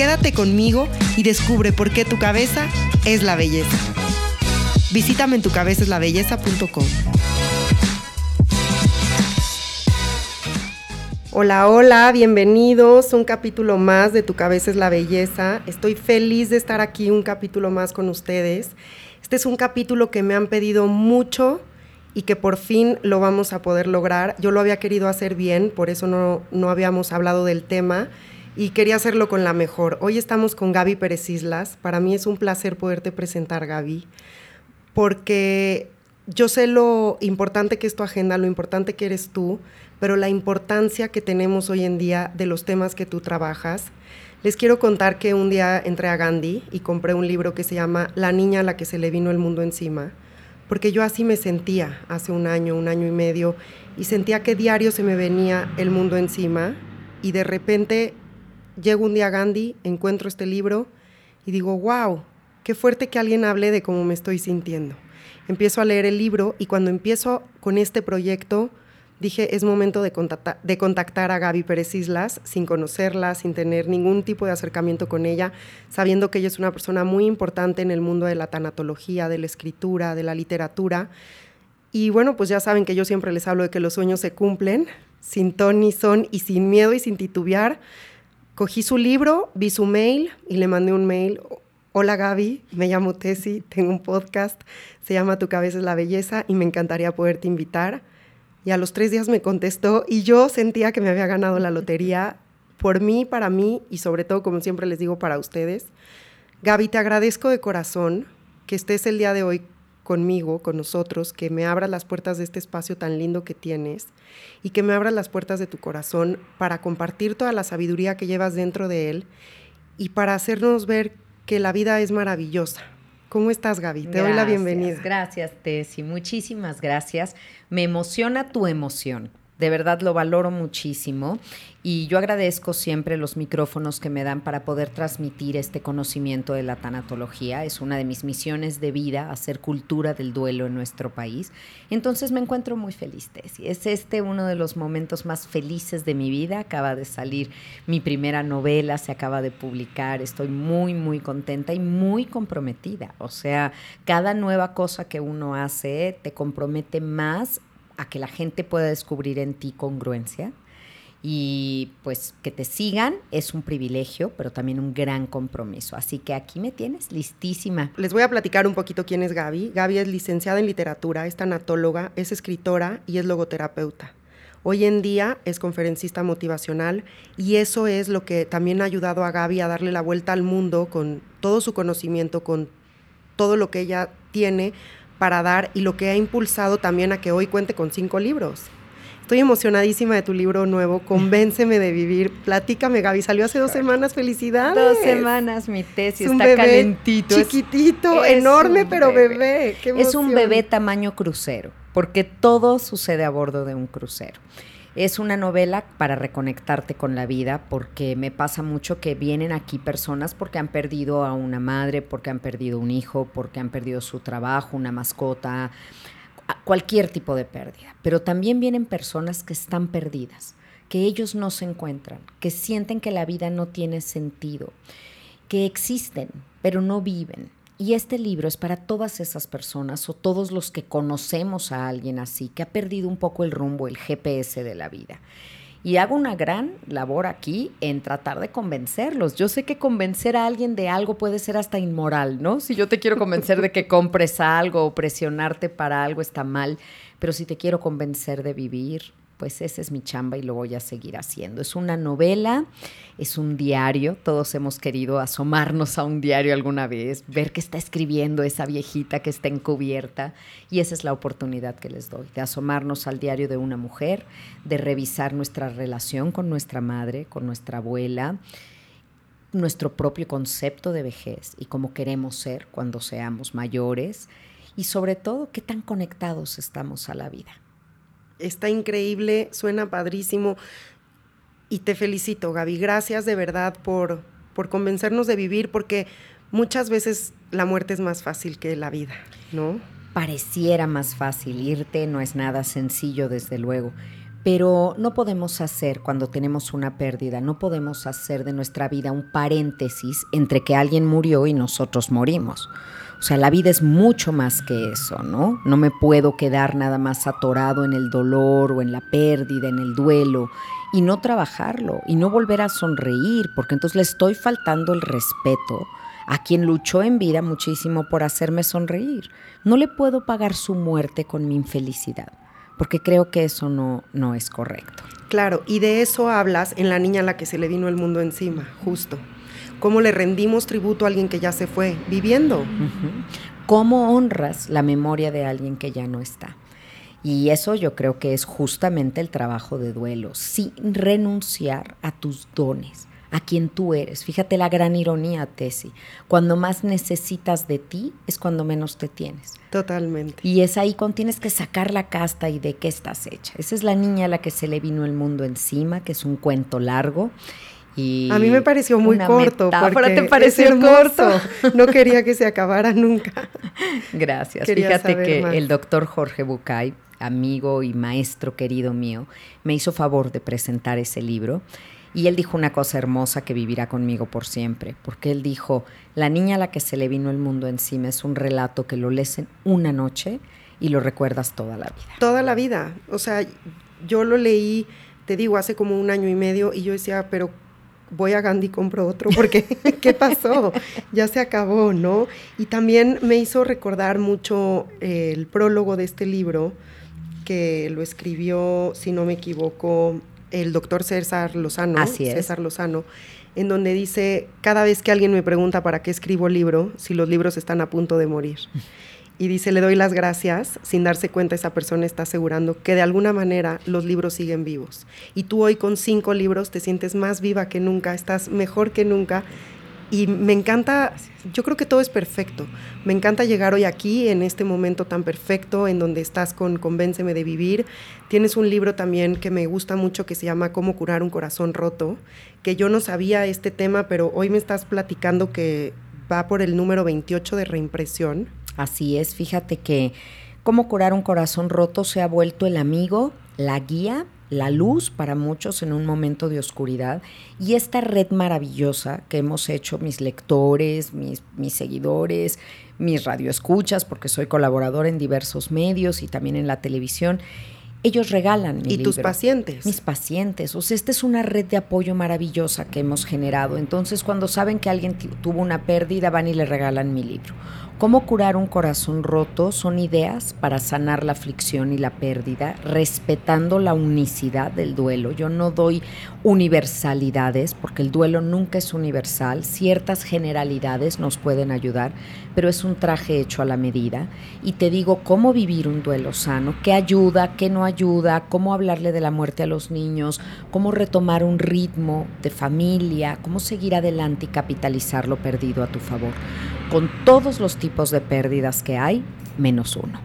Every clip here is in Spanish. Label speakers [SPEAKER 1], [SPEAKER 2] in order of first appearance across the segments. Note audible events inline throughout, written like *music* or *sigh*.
[SPEAKER 1] Quédate conmigo y descubre por qué tu cabeza es la belleza. Visítame en tucabezaslabelleza.com. Hola, hola, bienvenidos un capítulo más de Tu cabeza es la belleza. Estoy feliz de estar aquí un capítulo más con ustedes. Este es un capítulo que me han pedido mucho y que por fin lo vamos a poder lograr. Yo lo había querido hacer bien, por eso no, no habíamos hablado del tema y quería hacerlo con la mejor. Hoy estamos con Gaby Pérez Islas. Para mí es un placer poderte presentar, Gaby, porque yo sé lo importante que es tu agenda, lo importante que eres tú, pero la importancia que tenemos hoy en día de los temas que tú trabajas. Les quiero contar que un día entré a Gandhi y compré un libro que se llama La niña a la que se le vino el mundo encima, porque yo así me sentía hace un año, un año y medio, y sentía que diario se me venía el mundo encima y de repente llego un día a Gandhi, encuentro este libro y digo, wow, qué fuerte que alguien hable de cómo me estoy sintiendo. Empiezo a leer el libro y cuando empiezo con este proyecto, dije, es momento de contactar, de contactar a Gaby Pérez Islas, sin conocerla, sin tener ningún tipo de acercamiento con ella, sabiendo que ella es una persona muy importante en el mundo de la tanatología, de la escritura, de la literatura. Y bueno, pues ya saben que yo siempre les hablo de que los sueños se cumplen, sin ton ni son y sin miedo y sin titubear. Cogí su libro, vi su mail y le mandé un mail. Hola Gaby, me llamo Tessy, tengo un podcast, se llama Tu cabeza es la belleza y me encantaría poderte invitar. Y a los tres días me contestó y yo sentía que me había ganado la lotería por mí, para mí y sobre todo, como siempre les digo, para ustedes. Gaby, te agradezco de corazón que estés el día de hoy conmigo, con nosotros, que me abras las puertas de este espacio tan lindo que tienes y que me abras las puertas de tu corazón para compartir toda la sabiduría que llevas dentro de él y para hacernos ver que la vida es maravillosa. ¿Cómo estás, Gaby? Te doy la bienvenida.
[SPEAKER 2] Gracias, Tessy. Muchísimas gracias. Me emociona tu emoción de verdad lo valoro muchísimo y yo agradezco siempre los micrófonos que me dan para poder transmitir este conocimiento de la tanatología. Es una de mis misiones de vida, hacer cultura del duelo en nuestro país. Entonces me encuentro muy feliz. Es este uno de los momentos más felices de mi vida. Acaba de salir mi primera novela, se acaba de publicar. Estoy muy, muy contenta y muy comprometida. O sea, cada nueva cosa que uno hace te compromete más a que la gente pueda descubrir en ti congruencia y pues que te sigan es un privilegio, pero también un gran compromiso. Así que aquí me tienes listísima.
[SPEAKER 1] Les voy a platicar un poquito quién es Gaby. Gaby es licenciada en literatura, es tanatóloga, es escritora y es logoterapeuta. Hoy en día es conferencista motivacional y eso es lo que también ha ayudado a Gaby a darle la vuelta al mundo con todo su conocimiento, con todo lo que ella tiene para dar y lo que ha impulsado también a que hoy cuente con cinco libros. Estoy emocionadísima de tu libro nuevo, *laughs* Convénceme de vivir. Platícame, Gaby, salió hace dos semanas, felicidades.
[SPEAKER 2] Dos semanas, mi tesis, está calentito.
[SPEAKER 1] Chiquitito, enorme, pero bebé.
[SPEAKER 2] es un bebé tamaño crucero, porque todo sucede a bordo de un crucero. Es una novela para reconectarte con la vida, porque me pasa mucho que vienen aquí personas porque han perdido a una madre, porque han perdido un hijo, porque han perdido su trabajo, una mascota, cualquier tipo de pérdida. Pero también vienen personas que están perdidas, que ellos no se encuentran, que sienten que la vida no tiene sentido, que existen, pero no viven y este libro es para todas esas personas o todos los que conocemos a alguien así, que ha perdido un poco el rumbo, el GPS de la vida. Y hago una gran labor aquí en tratar de convencerlos. Yo sé que convencer a alguien de algo puede ser hasta inmoral, ¿no? Si yo te quiero convencer de que compres algo o presionarte para algo está mal, pero si te quiero convencer de vivir, pues esa es mi chamba y lo voy a seguir haciendo. Es una novela, es un diario, todos hemos querido asomarnos a un diario alguna vez, ver qué está escribiendo esa viejita que está encubierta y esa es la oportunidad que les doy, de asomarnos al diario de una mujer, de revisar nuestra relación con nuestra madre, con nuestra abuela nuestro propio concepto de vejez y cómo queremos ser cuando seamos mayores y sobre todo qué tan conectados estamos a la vida.
[SPEAKER 1] Está increíble, suena padrísimo y te felicito, Gaby. Gracias de verdad por, por convencernos de vivir porque muchas veces la muerte es más fácil que la vida, ¿no?
[SPEAKER 2] Pareciera más fácil irte, no es nada sencillo desde luego, pero no podemos hacer cuando tenemos una pérdida, no podemos hacer de nuestra vida un paréntesis entre que alguien murió y nosotros morimos. O sea, la vida es mucho más que eso, ¿no? No me puedo quedar nada más atorado en el dolor o en la pérdida, en el duelo, y no trabajarlo, y no volver a sonreír, porque entonces le estoy faltando el respeto a quien luchó en vida muchísimo por hacerme sonreír. No le puedo pagar su muerte con mi infelicidad, porque creo que eso no, no es correcto.
[SPEAKER 1] Claro, y de eso hablas en La niña a la que se le vino el mundo encima, justo cómo le rendimos tributo a alguien que ya se fue, viviendo.
[SPEAKER 2] ¿Cómo honras la memoria de alguien que ya no está? Y eso yo creo que es justamente el trabajo de duelo, sin renunciar a tus dones, a quien tú eres. Fíjate la gran ironía, Tessy. Cuando más necesitas de ti es cuando menos te tienes.
[SPEAKER 1] Totalmente.
[SPEAKER 2] Y es ahí cuando tienes que sacar la casta y de qué estás hecha. Esa es la niña a la que se le vino el mundo encima, que es un cuento largo
[SPEAKER 1] a mí me pareció muy corto. Porque te pareció corto. No quería que se acabara nunca. *laughs*
[SPEAKER 2] Gracias. Fíjate que el doctor Jorge Bucay, amigo y maestro querido mío, me hizo favor de presentar ese libro. Y él dijo una cosa hermosa que vivirá conmigo por siempre, porque él dijo, la niña a la que se le vino el mundo encima es un relato que lo lees en una noche y lo recuerdas toda la vida.
[SPEAKER 1] Toda la vida. O sea, yo lo leí, te digo, hace como un año y medio y yo decía, pero voy a Gandhi y compro otro, porque *laughs* ¿qué pasó? Ya se acabó, ¿no? Y también me hizo recordar mucho eh, el prólogo de este libro, que lo escribió, si no me equivoco, el doctor César Lozano.
[SPEAKER 2] Así es.
[SPEAKER 1] César Lozano, en donde dice, cada vez que alguien me pregunta para qué escribo libro, si los libros están a punto de morir y dice, le doy las gracias, sin darse cuenta esa persona está asegurando que de alguna manera los libros siguen vivos. Y tú hoy con cinco libros te sientes más viva que nunca, estás mejor que nunca. Y me encanta, yo creo que todo es perfecto. Me encanta llegar hoy aquí, en este momento tan perfecto, en donde estás con Convénceme de Vivir. Tienes un libro también que me gusta mucho que se llama Cómo curar un corazón roto, que yo no sabía este tema, pero hoy me estás platicando que va por el número 28 de reimpresión
[SPEAKER 2] Así es, fíjate que cómo curar un corazón roto se ha vuelto el amigo, la guía, la luz para muchos en un momento de oscuridad y esta red maravillosa que hemos hecho mis lectores, mis, mis seguidores, mis radioescuchas, porque soy colaborador en diversos medios y también en la televisión ellos regalan mi
[SPEAKER 1] ¿Y tus pacientes?
[SPEAKER 2] Mis pacientes. O sea, esta es una red de apoyo maravillosa que hemos generado. Entonces, cuando saben que alguien tuvo una pérdida, van y le regalan mi libro. Cómo curar un corazón roto son ideas para sanar la aflicción y la pérdida, respetando la unicidad del duelo. Yo no doy universalidades, porque el duelo nunca es universal. Ciertas generalidades nos pueden ayudar, pero es un traje hecho a la medida. Y te digo cómo vivir un duelo sano, qué ayuda, qué no ayuda, cómo hablarle de la muerte a los niños, cómo retomar un ritmo de familia, cómo seguir adelante y capitalizar lo perdido a tu favor con todos los tipos de pérdidas que hay, menos uno.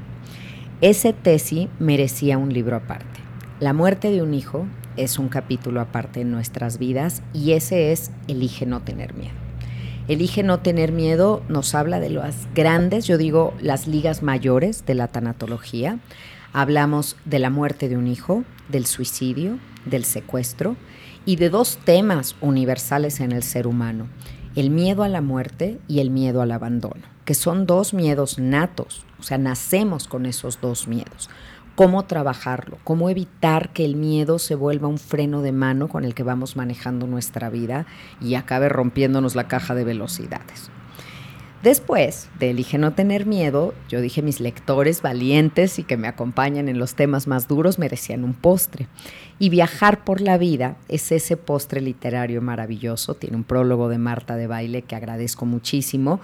[SPEAKER 2] Ese tesis merecía un libro aparte. La muerte de un hijo es un capítulo aparte en nuestras vidas y ese es Elige no tener miedo. Elige no tener miedo nos habla de las grandes, yo digo las ligas mayores de la tanatología. Hablamos de la muerte de un hijo, del suicidio, del secuestro y de dos temas universales en el ser humano, el miedo a la muerte y el miedo al abandono, que son dos miedos natos, o sea, nacemos con esos dos miedos. ¿Cómo trabajarlo? ¿Cómo evitar que el miedo se vuelva un freno de mano con el que vamos manejando nuestra vida y acabe rompiéndonos la caja de velocidades? Después de Elige no tener miedo, yo dije mis lectores valientes y que me acompañan en los temas más duros merecían un postre. Y Viajar por la vida es ese postre literario maravilloso. Tiene un prólogo de Marta de Baile que agradezco muchísimo.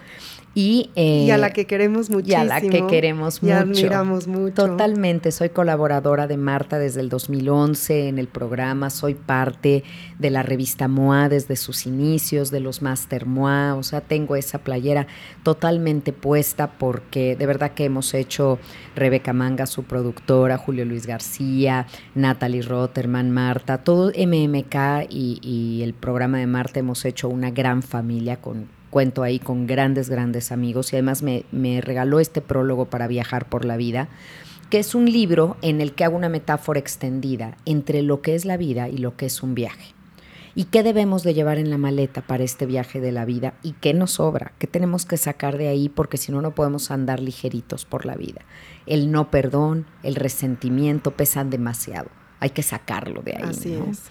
[SPEAKER 2] Y,
[SPEAKER 1] a la que queremos muchísimo.
[SPEAKER 2] Y a la que queremos
[SPEAKER 1] mucho. admiramos mucho.
[SPEAKER 2] Totalmente. Soy colaboradora de Marta desde el 2011 en el programa. Soy parte de la revista MOA desde sus inicios, de los Master MOA. O sea, tengo esa playera totalmente puesta porque de verdad que hemos hecho Rebeca Manga, su productora, Julio Luis García, Natalie Rotterman, Marta, todo MMK y, y el programa de Marta hemos hecho una gran familia con cuento ahí con grandes, grandes amigos y además me, me regaló este prólogo para viajar por la vida, que es un libro en el que hago una metáfora extendida entre lo que es la vida y lo que es un viaje. ¿Y qué debemos de llevar en la maleta para este viaje de la vida? ¿Y qué nos sobra? ¿Qué tenemos que sacar de ahí? Porque si no, no podemos andar ligeritos por la vida. El no perdón, el resentimiento pesan demasiado. Hay que sacarlo de ahí.
[SPEAKER 1] Así es.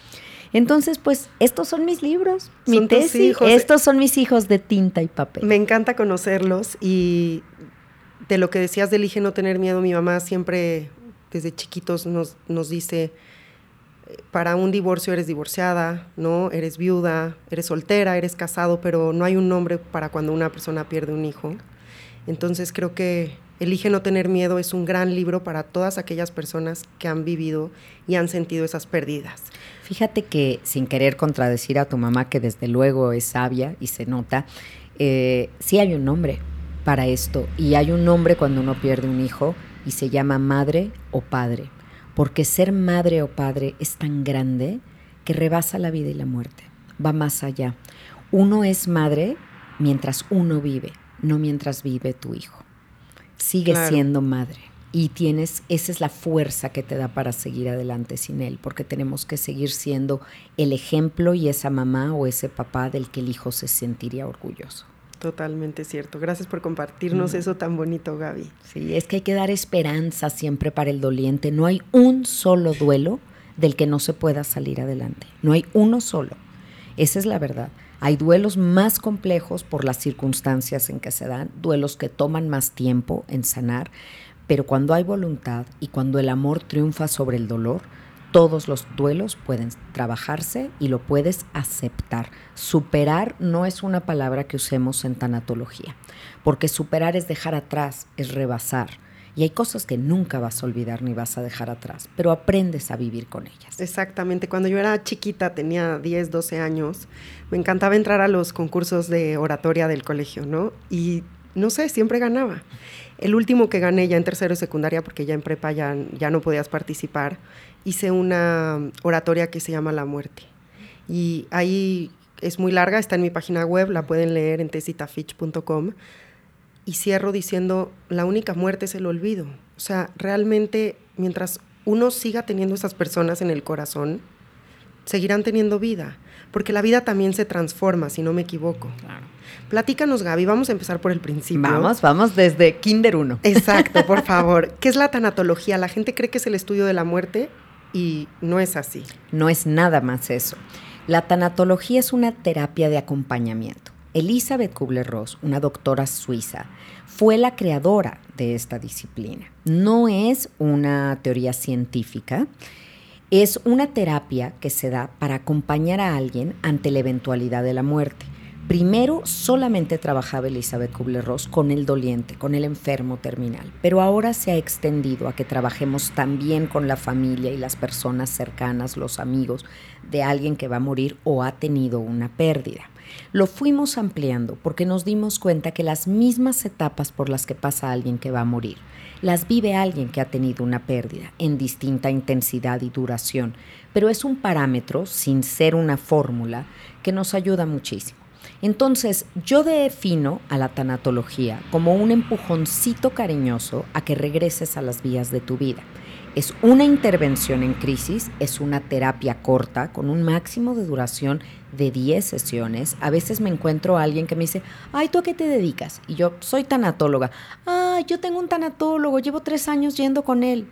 [SPEAKER 2] Entonces, pues, estos son mis libros, mi tesis, estos son mis hijos de tinta y papel.
[SPEAKER 1] Me encanta conocerlos y de lo que decías de elige no tener miedo, mi mamá siempre desde chiquitos nos, nos dice, para un divorcio eres divorciada, ¿no? Eres viuda, eres soltera, eres casado, pero no hay un nombre para cuando una persona pierde un hijo. Entonces creo que Elige no tener miedo es un gran libro para todas aquellas personas que han vivido y han sentido esas pérdidas.
[SPEAKER 2] Fíjate que sin querer contradecir a tu mamá, que desde luego es sabia y se nota, eh, sí hay un nombre para esto. Y hay un nombre cuando uno pierde un hijo y se llama madre o padre, porque ser madre o padre es tan grande que rebasa la vida y la muerte, va más allá. Uno es madre mientras uno vive, no mientras vive tu hijo. Sigue siendo madre y tienes, esa es la fuerza que te da para seguir adelante sin él, porque tenemos que seguir siendo el ejemplo y esa mamá o ese papá del que el hijo se sentiría orgulloso.
[SPEAKER 1] Totalmente cierto. Gracias por compartirnos eso tan bonito, Gaby.
[SPEAKER 2] Sí, es que hay que dar esperanza siempre para el doliente. No hay un solo duelo del que no se pueda salir adelante. No hay uno solo. Esa es la verdad. Hay duelos más complejos por las circunstancias en que se dan, duelos que toman más tiempo en sanar, pero cuando hay voluntad y cuando el amor triunfa sobre el dolor, todos los duelos pueden trabajarse y lo puedes aceptar. Superar no es una palabra que usemos en tanatología, porque superar es dejar atrás, es rebasar y hay cosas que nunca vas a olvidar ni vas a dejar atrás, pero aprendes a vivir con ellas.
[SPEAKER 1] Exactamente. Cuando yo era chiquita, tenía 10, 12 años, me encantaba entrar a los concursos de oratoria del colegio, ¿no? Y no sé, siempre ganaba. El último que gané ya en tercero y secundaria, porque ya en prepa ya, ya no podías participar, hice una oratoria que se llama La Muerte. Y ahí es muy larga, está en mi página web, la pueden leer en tesitafich.com y cierro diciendo, la única muerte es el olvido. O sea, realmente mientras uno siga teniendo esas personas en el corazón, seguirán teniendo vida, porque la vida también se transforma, si no me equivoco. Claro. Platícanos, Gaby, vamos a empezar por el principio.
[SPEAKER 2] Vamos, vamos desde Kinder 1.
[SPEAKER 1] Exacto, por *laughs* favor. ¿Qué es la tanatología? La gente cree que es el estudio de la muerte y no es así.
[SPEAKER 2] No es nada más eso. La tanatología es una terapia de acompañamiento. Elizabeth Kubler-Ross, una doctora suiza, fue la creadora de esta disciplina. No es una teoría científica, es una terapia que se da para acompañar a alguien ante la eventualidad de la muerte. Primero solamente trabajaba Elizabeth Kubler-Ross con el doliente, con el enfermo terminal, pero ahora se ha extendido a que trabajemos también con la familia y las personas cercanas, los amigos de alguien que va a morir o ha tenido una pérdida. Lo fuimos ampliando porque nos dimos cuenta que las mismas etapas por las que pasa alguien que va a morir, las vive alguien que ha tenido una pérdida en distinta intensidad y duración, pero es un parámetro, sin ser una fórmula, que nos ayuda muchísimo. Entonces, yo defino a la tanatología como un empujoncito cariñoso a que regreses a las vías de tu vida. Es una intervención en crisis, es una terapia corta con un máximo de duración de 10 sesiones. A veces me encuentro a alguien que me dice, ay, ¿tú a qué te dedicas? Y yo soy tanatóloga. Ay, yo tengo un tanatólogo, llevo tres años yendo con él.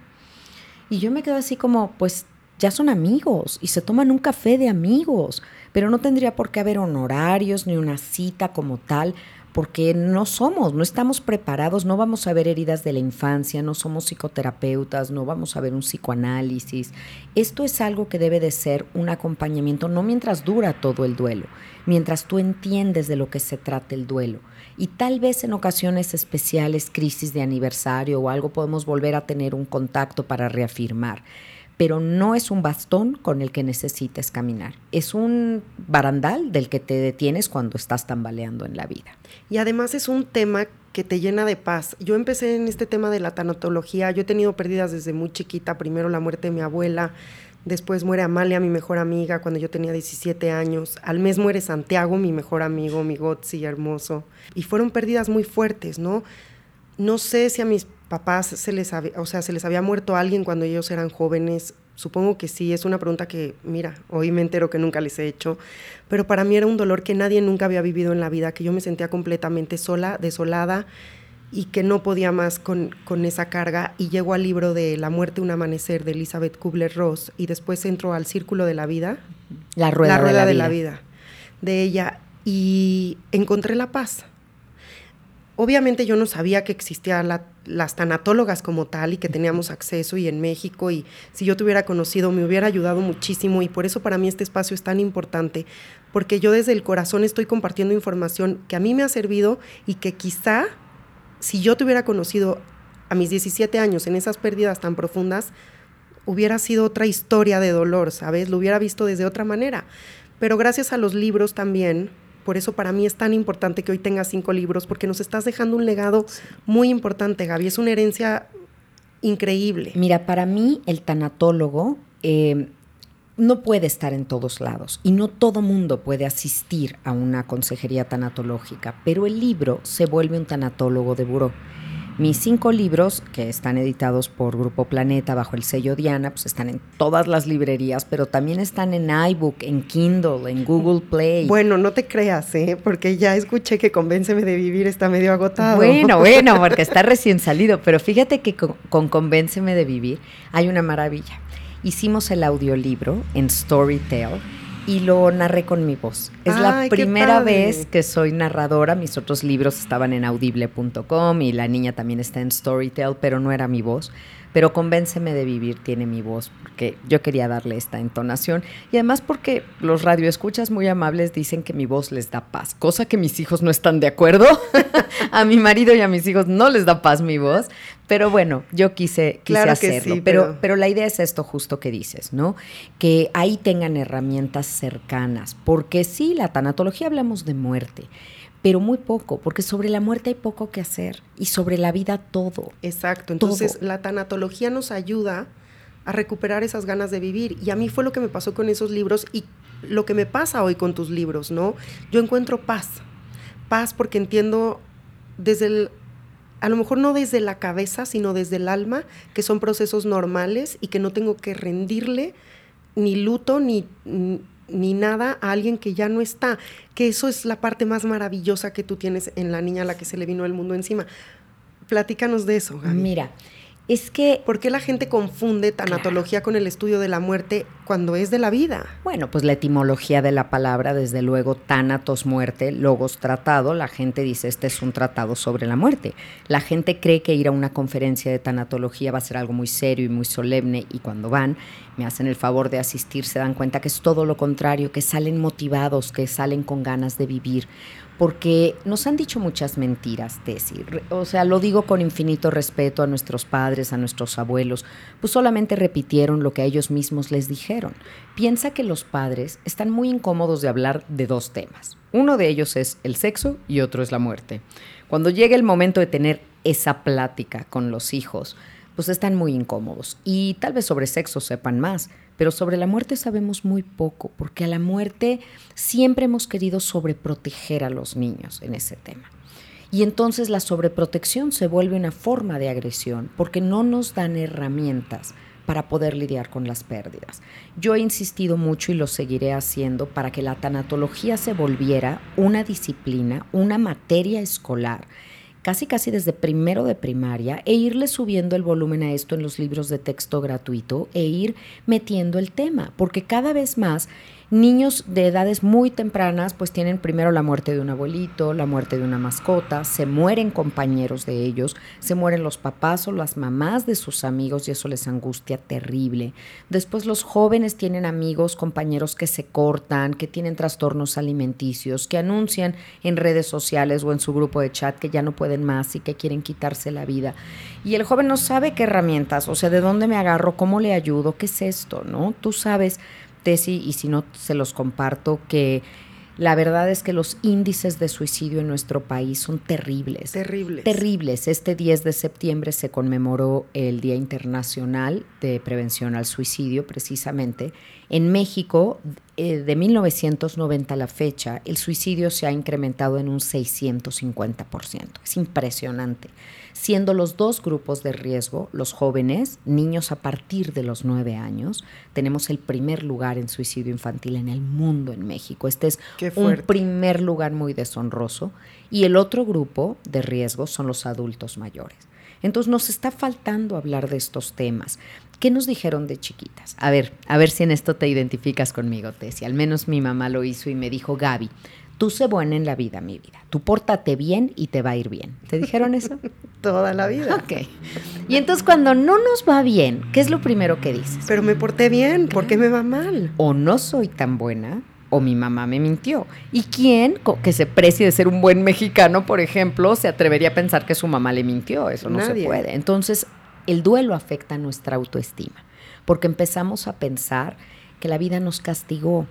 [SPEAKER 2] Y yo me quedo así como, pues ya son amigos y se toman un café de amigos, pero no tendría por qué haber honorarios ni una cita como tal porque no somos, no estamos preparados, no vamos a ver heridas de la infancia, no somos psicoterapeutas, no vamos a ver un psicoanálisis. Esto es algo que debe de ser un acompañamiento, no mientras dura todo el duelo, mientras tú entiendes de lo que se trata el duelo. Y tal vez en ocasiones especiales, crisis de aniversario o algo, podemos volver a tener un contacto para reafirmar pero no es un bastón con el que necesites caminar. Es un barandal del que te detienes cuando estás tambaleando en la vida.
[SPEAKER 1] Y además es un tema que te llena de paz. Yo empecé en este tema de la tanatología, yo he tenido pérdidas desde muy chiquita, primero la muerte de mi abuela, después muere Amalia, mi mejor amiga, cuando yo tenía 17 años, al mes muere Santiago, mi mejor amigo, mi Gotzi hermoso, y fueron pérdidas muy fuertes, ¿no? No sé si a mis papás se les había, o sea, se les había muerto alguien cuando ellos eran jóvenes. Supongo que sí, es una pregunta que, mira, hoy me entero que nunca les he hecho, pero para mí era un dolor que nadie nunca había vivido en la vida, que yo me sentía completamente sola, desolada y que no podía más con, con esa carga. Y llego al libro de La muerte, un amanecer de Elizabeth Kubler-Ross y después entro al Círculo de la Vida.
[SPEAKER 2] La rueda,
[SPEAKER 1] de, la,
[SPEAKER 2] de
[SPEAKER 1] vida. la vida de ella y encontré la paz obviamente yo no sabía que existían las tanatólogas como tal y que teníamos acceso y en México y si yo te hubiera conocido me hubiera ayudado muchísimo y por eso para mí este espacio es tan importante porque yo desde el corazón estoy compartiendo información que a mí me ha servido y que quizá si yo te hubiera conocido a mis 17 años en esas pérdidas tan profundas hubiera sido otra historia de dolor, ¿sabes? Lo hubiera visto desde otra manera. Pero gracias a los libros también por eso para mí es tan importante que hoy tengas cinco libros, porque nos estás dejando un legado muy importante, Gaby. Es una herencia increíble.
[SPEAKER 2] Mira, para mí el tanatólogo eh, no puede estar en todos lados y no todo mundo puede asistir a una consejería tanatológica, pero el libro se vuelve un tanatólogo de buró. Mis cinco libros, que están editados por Grupo Planeta bajo el sello Diana, pues están en todas las librerías, pero también están en iBook, en Kindle, en Google Play.
[SPEAKER 1] Bueno, no te creas, ¿eh? porque ya escuché que Convénceme de Vivir está medio agotado.
[SPEAKER 2] Bueno, *laughs* bueno, porque está recién salido, pero fíjate que con, con Convénceme de Vivir hay una maravilla. Hicimos el audiolibro en Storytel y lo narré con mi voz. Es la primera vez que soy narradora. Mis otros libros estaban en audible.com y la niña también está en Storytel, pero no era mi voz pero Convénceme de Vivir tiene mi voz, porque yo quería darle esta entonación y además porque los radioescuchas muy amables dicen que mi voz les da paz, cosa que mis hijos no están de acuerdo. *laughs* a mi marido y a mis hijos no les da paz mi voz, pero bueno, yo quise, quise hacerlo. pero... pero, pero la idea es esto justo que dices, ¿no? Que ahí tengan herramientas cercanas, porque sí, la tanatología hablamos de muerte pero muy poco, porque sobre la muerte hay poco que hacer y sobre la vida todo.
[SPEAKER 1] Exacto, entonces la tanatología nos ayuda a recuperar esas ganas de vivir y a mí fue lo que me pasó con esos libros y lo que me pasa hoy con tus libros, ¿no? Yo encuentro paz, paz porque entiendo desde el, a lo mejor no desde la cabeza, sino desde el alma, que son procesos normales y que no tengo que rendirle ni luto ni ni nada a alguien que ya no está, que eso es la parte más maravillosa que tú tienes en la niña a la que se le vino el mundo encima. Platícanos de eso, Gaby.
[SPEAKER 2] Mira, es que...
[SPEAKER 1] ¿Por qué la gente confunde tanatología con el estudio de la muerte cuando es de la vida?
[SPEAKER 2] Bueno, pues la etimología de la palabra, desde luego, tanatos, muerte, logos, tratado, la gente dice, este es un tratado sobre la muerte. La gente cree que ir a una conferencia de tanatología va a ser algo muy serio y muy solemne y cuando van, me hacen el favor de asistir, se dan cuenta que es todo lo contrario, que salen motivados, que salen con ganas de vivir porque nos han dicho muchas mentiras, Tessy. O sea, lo digo con infinito respeto a nuestros padres, a nuestros abuelos, pues solamente repitieron lo que a ellos mismos les dijeron. Piensa que los padres están muy incómodos de hablar de dos temas. Uno de ellos es el sexo y otro es la muerte. Cuando llega el momento de tener esa plática con los hijos, pues están muy incómodos y tal vez sobre sexo sepan más, pero sobre la muerte sabemos muy poco, porque a la muerte siempre hemos querido sobreproteger a los niños en ese tema. Y entonces la sobreprotección se vuelve una forma de agresión, porque no nos dan herramientas para poder lidiar con las pérdidas. Yo he insistido mucho y lo seguiré haciendo para que la tanatología se volviera una disciplina, una materia escolar casi casi desde primero de primaria e irle subiendo el volumen a esto en los libros de texto gratuito e ir metiendo el tema, porque cada vez más Niños de edades muy tempranas pues tienen primero la muerte de un abuelito, la muerte de una mascota, se mueren compañeros de ellos, se mueren los papás o las mamás de sus amigos y eso les angustia terrible. Después los jóvenes tienen amigos, compañeros que se cortan, que tienen trastornos alimenticios, que anuncian en redes sociales o en su grupo de chat que ya no pueden más y que quieren quitarse la vida. Y el joven no sabe qué herramientas, o sea, de dónde me agarro, cómo le ayudo, qué es esto, ¿no? Tú sabes Tesi, y si no se los comparto, que la verdad es que los índices de suicidio en nuestro país son terribles.
[SPEAKER 1] Terribles.
[SPEAKER 2] Terribles. Este 10 de septiembre se conmemoró el Día Internacional de Prevención al Suicidio, precisamente. En México, eh, de 1990 a la fecha, el suicidio se ha incrementado en un 650%. Es impresionante siendo los dos grupos de riesgo, los jóvenes, niños a partir de los nueve años, tenemos el primer lugar en suicidio infantil en el mundo en México. Este es un primer lugar muy deshonroso. Y el otro grupo de riesgo son los adultos mayores. Entonces nos está faltando hablar de estos temas. ¿Qué nos dijeron de chiquitas? A ver, a ver si en esto te identificas conmigo, Tessie. Al menos mi mamá lo hizo y me dijo, Gaby, tú sé buena en la vida, mi vida. Tú pórtate bien y te va a ir bien. ¿Te dijeron eso? *laughs*
[SPEAKER 1] Toda la vida.
[SPEAKER 2] Ok. Y entonces cuando no nos va bien, ¿qué es lo primero que dices?
[SPEAKER 1] Pero me porté bien, ¿por qué me va mal?
[SPEAKER 2] O no soy tan buena, o mi mamá me mintió. ¿Y quién que se precie de ser un buen mexicano, por ejemplo, se atrevería a pensar que su mamá le mintió? Eso no se puede. Entonces, el duelo afecta a nuestra autoestima, porque empezamos a pensar que la vida nos castigó,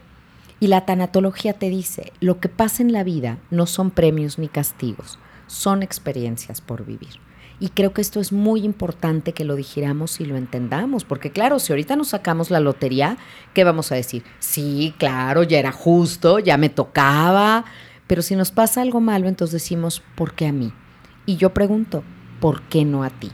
[SPEAKER 2] y la tanatología te dice, lo que pasa en la vida no son premios ni castigos, son experiencias por vivir. Y creo que esto es muy importante que lo dijéramos y lo entendamos, porque claro, si ahorita nos sacamos la lotería, ¿qué vamos a decir? Sí, claro, ya era justo, ya me tocaba, pero si nos pasa algo malo, entonces decimos, ¿por qué a mí? Y yo pregunto, ¿por qué no a ti?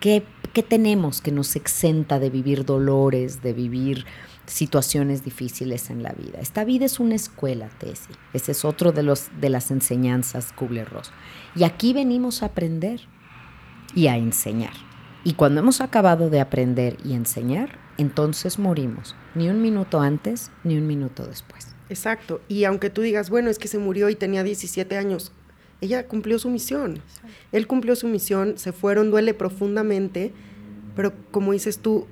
[SPEAKER 2] ¿Qué, qué tenemos que nos exenta de vivir dolores, de vivir situaciones difíciles en la vida. Esta vida es una escuela, Tesi. Ese es otro de, los, de las enseñanzas Kubler-Ross. Y aquí venimos a aprender y a enseñar. Y cuando hemos acabado de aprender y enseñar, entonces morimos. Ni un minuto antes, ni un minuto después.
[SPEAKER 1] Exacto. Y aunque tú digas, bueno, es que se murió y tenía 17 años, ella cumplió su misión. Él cumplió su misión, se fueron, duele profundamente, pero como dices tú,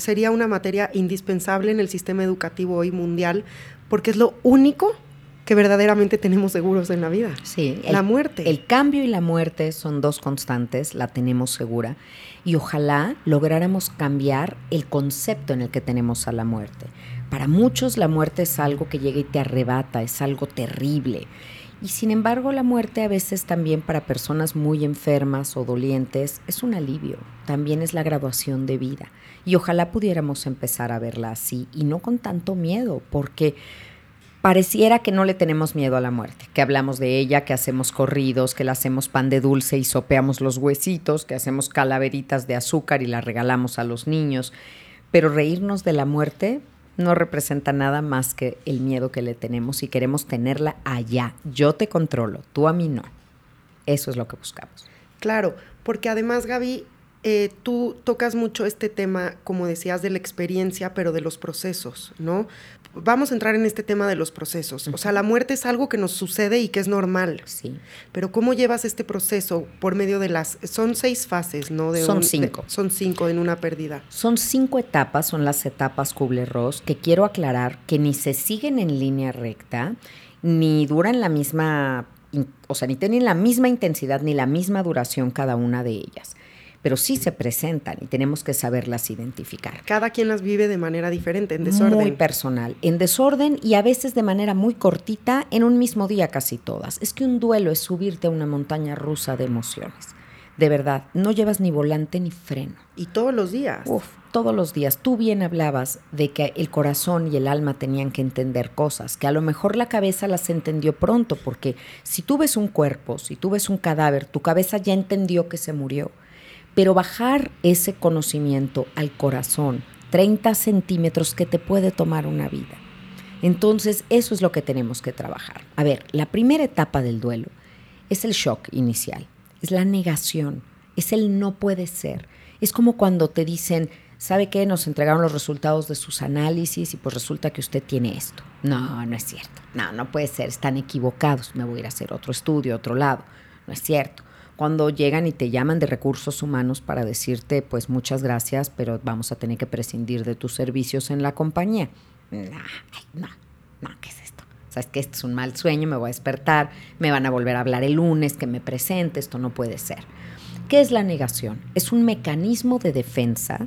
[SPEAKER 1] sería una materia indispensable en el sistema educativo hoy mundial, porque es lo único que verdaderamente tenemos seguros en la vida.
[SPEAKER 2] Sí,
[SPEAKER 1] la muerte.
[SPEAKER 2] El cambio y la muerte son dos constantes, la tenemos segura, y ojalá lográramos cambiar el concepto en el que tenemos a la muerte. Para muchos la muerte es algo que llega y te arrebata, es algo terrible. Y sin embargo, la muerte a veces también para personas muy enfermas o dolientes es un alivio, también es la graduación de vida. Y ojalá pudiéramos empezar a verla así y no con tanto miedo, porque pareciera que no le tenemos miedo a la muerte, que hablamos de ella, que hacemos corridos, que la hacemos pan de dulce y sopeamos los huesitos, que hacemos calaveritas de azúcar y la regalamos a los niños. Pero reírnos de la muerte no representa nada más que el miedo que le tenemos y queremos tenerla allá. Yo te controlo, tú a mí no. Eso es lo que buscamos.
[SPEAKER 1] Claro, porque además, Gaby, eh, tú tocas mucho este tema, como decías, de la experiencia, pero de los procesos, ¿no? Vamos a entrar en este tema de los procesos. O sea, la muerte es algo que nos sucede y que es normal.
[SPEAKER 2] Sí.
[SPEAKER 1] Pero ¿cómo llevas este proceso por medio de las... Son seis fases, ¿no?
[SPEAKER 2] De son cinco.
[SPEAKER 1] son cinco en una pérdida.
[SPEAKER 2] Son cinco etapas, son las etapas Kubler-Ross, que quiero aclarar que ni se siguen en línea recta, ni duran la misma... O sea, ni tienen la misma intensidad ni la misma duración cada una de ellas pero sí se presentan y tenemos que saberlas identificar.
[SPEAKER 1] Cada quien las vive de manera diferente, en desorden.
[SPEAKER 2] Muy personal, en desorden y a veces de manera muy cortita, en un mismo día casi todas. Es que un duelo es subirte a una montaña rusa de emociones. De verdad, no llevas ni volante ni freno.
[SPEAKER 1] Y todos los días.
[SPEAKER 2] Uf, todos los días. Tú bien hablabas de que el corazón y el alma tenían que entender cosas, que a lo mejor la cabeza las entendió pronto, porque si tú ves un cuerpo, si tú ves un cadáver, tu cabeza ya entendió que se murió pero bajar ese conocimiento al corazón, 30 centímetros que te puede tomar una vida. Entonces, eso es lo que tenemos que trabajar. A ver, la primera etapa del duelo es el shock inicial, es la negación, es el no puede ser. Es como cuando te dicen, ¿sabe qué? Nos entregaron los resultados de sus análisis y pues resulta que usted tiene esto. No, no es cierto. No, no puede ser, están equivocados. Me voy a ir a hacer otro estudio, otro lado. No es cierto. Cuando llegan y te llaman de recursos humanos para decirte, pues muchas gracias, pero vamos a tener que prescindir de tus servicios en la compañía. No, no, no, ¿qué es esto? Sabes que este es un mal sueño, me voy a despertar, me van a volver a hablar el lunes, que me presente, esto no puede ser. ¿Qué es la negación? Es un mecanismo de defensa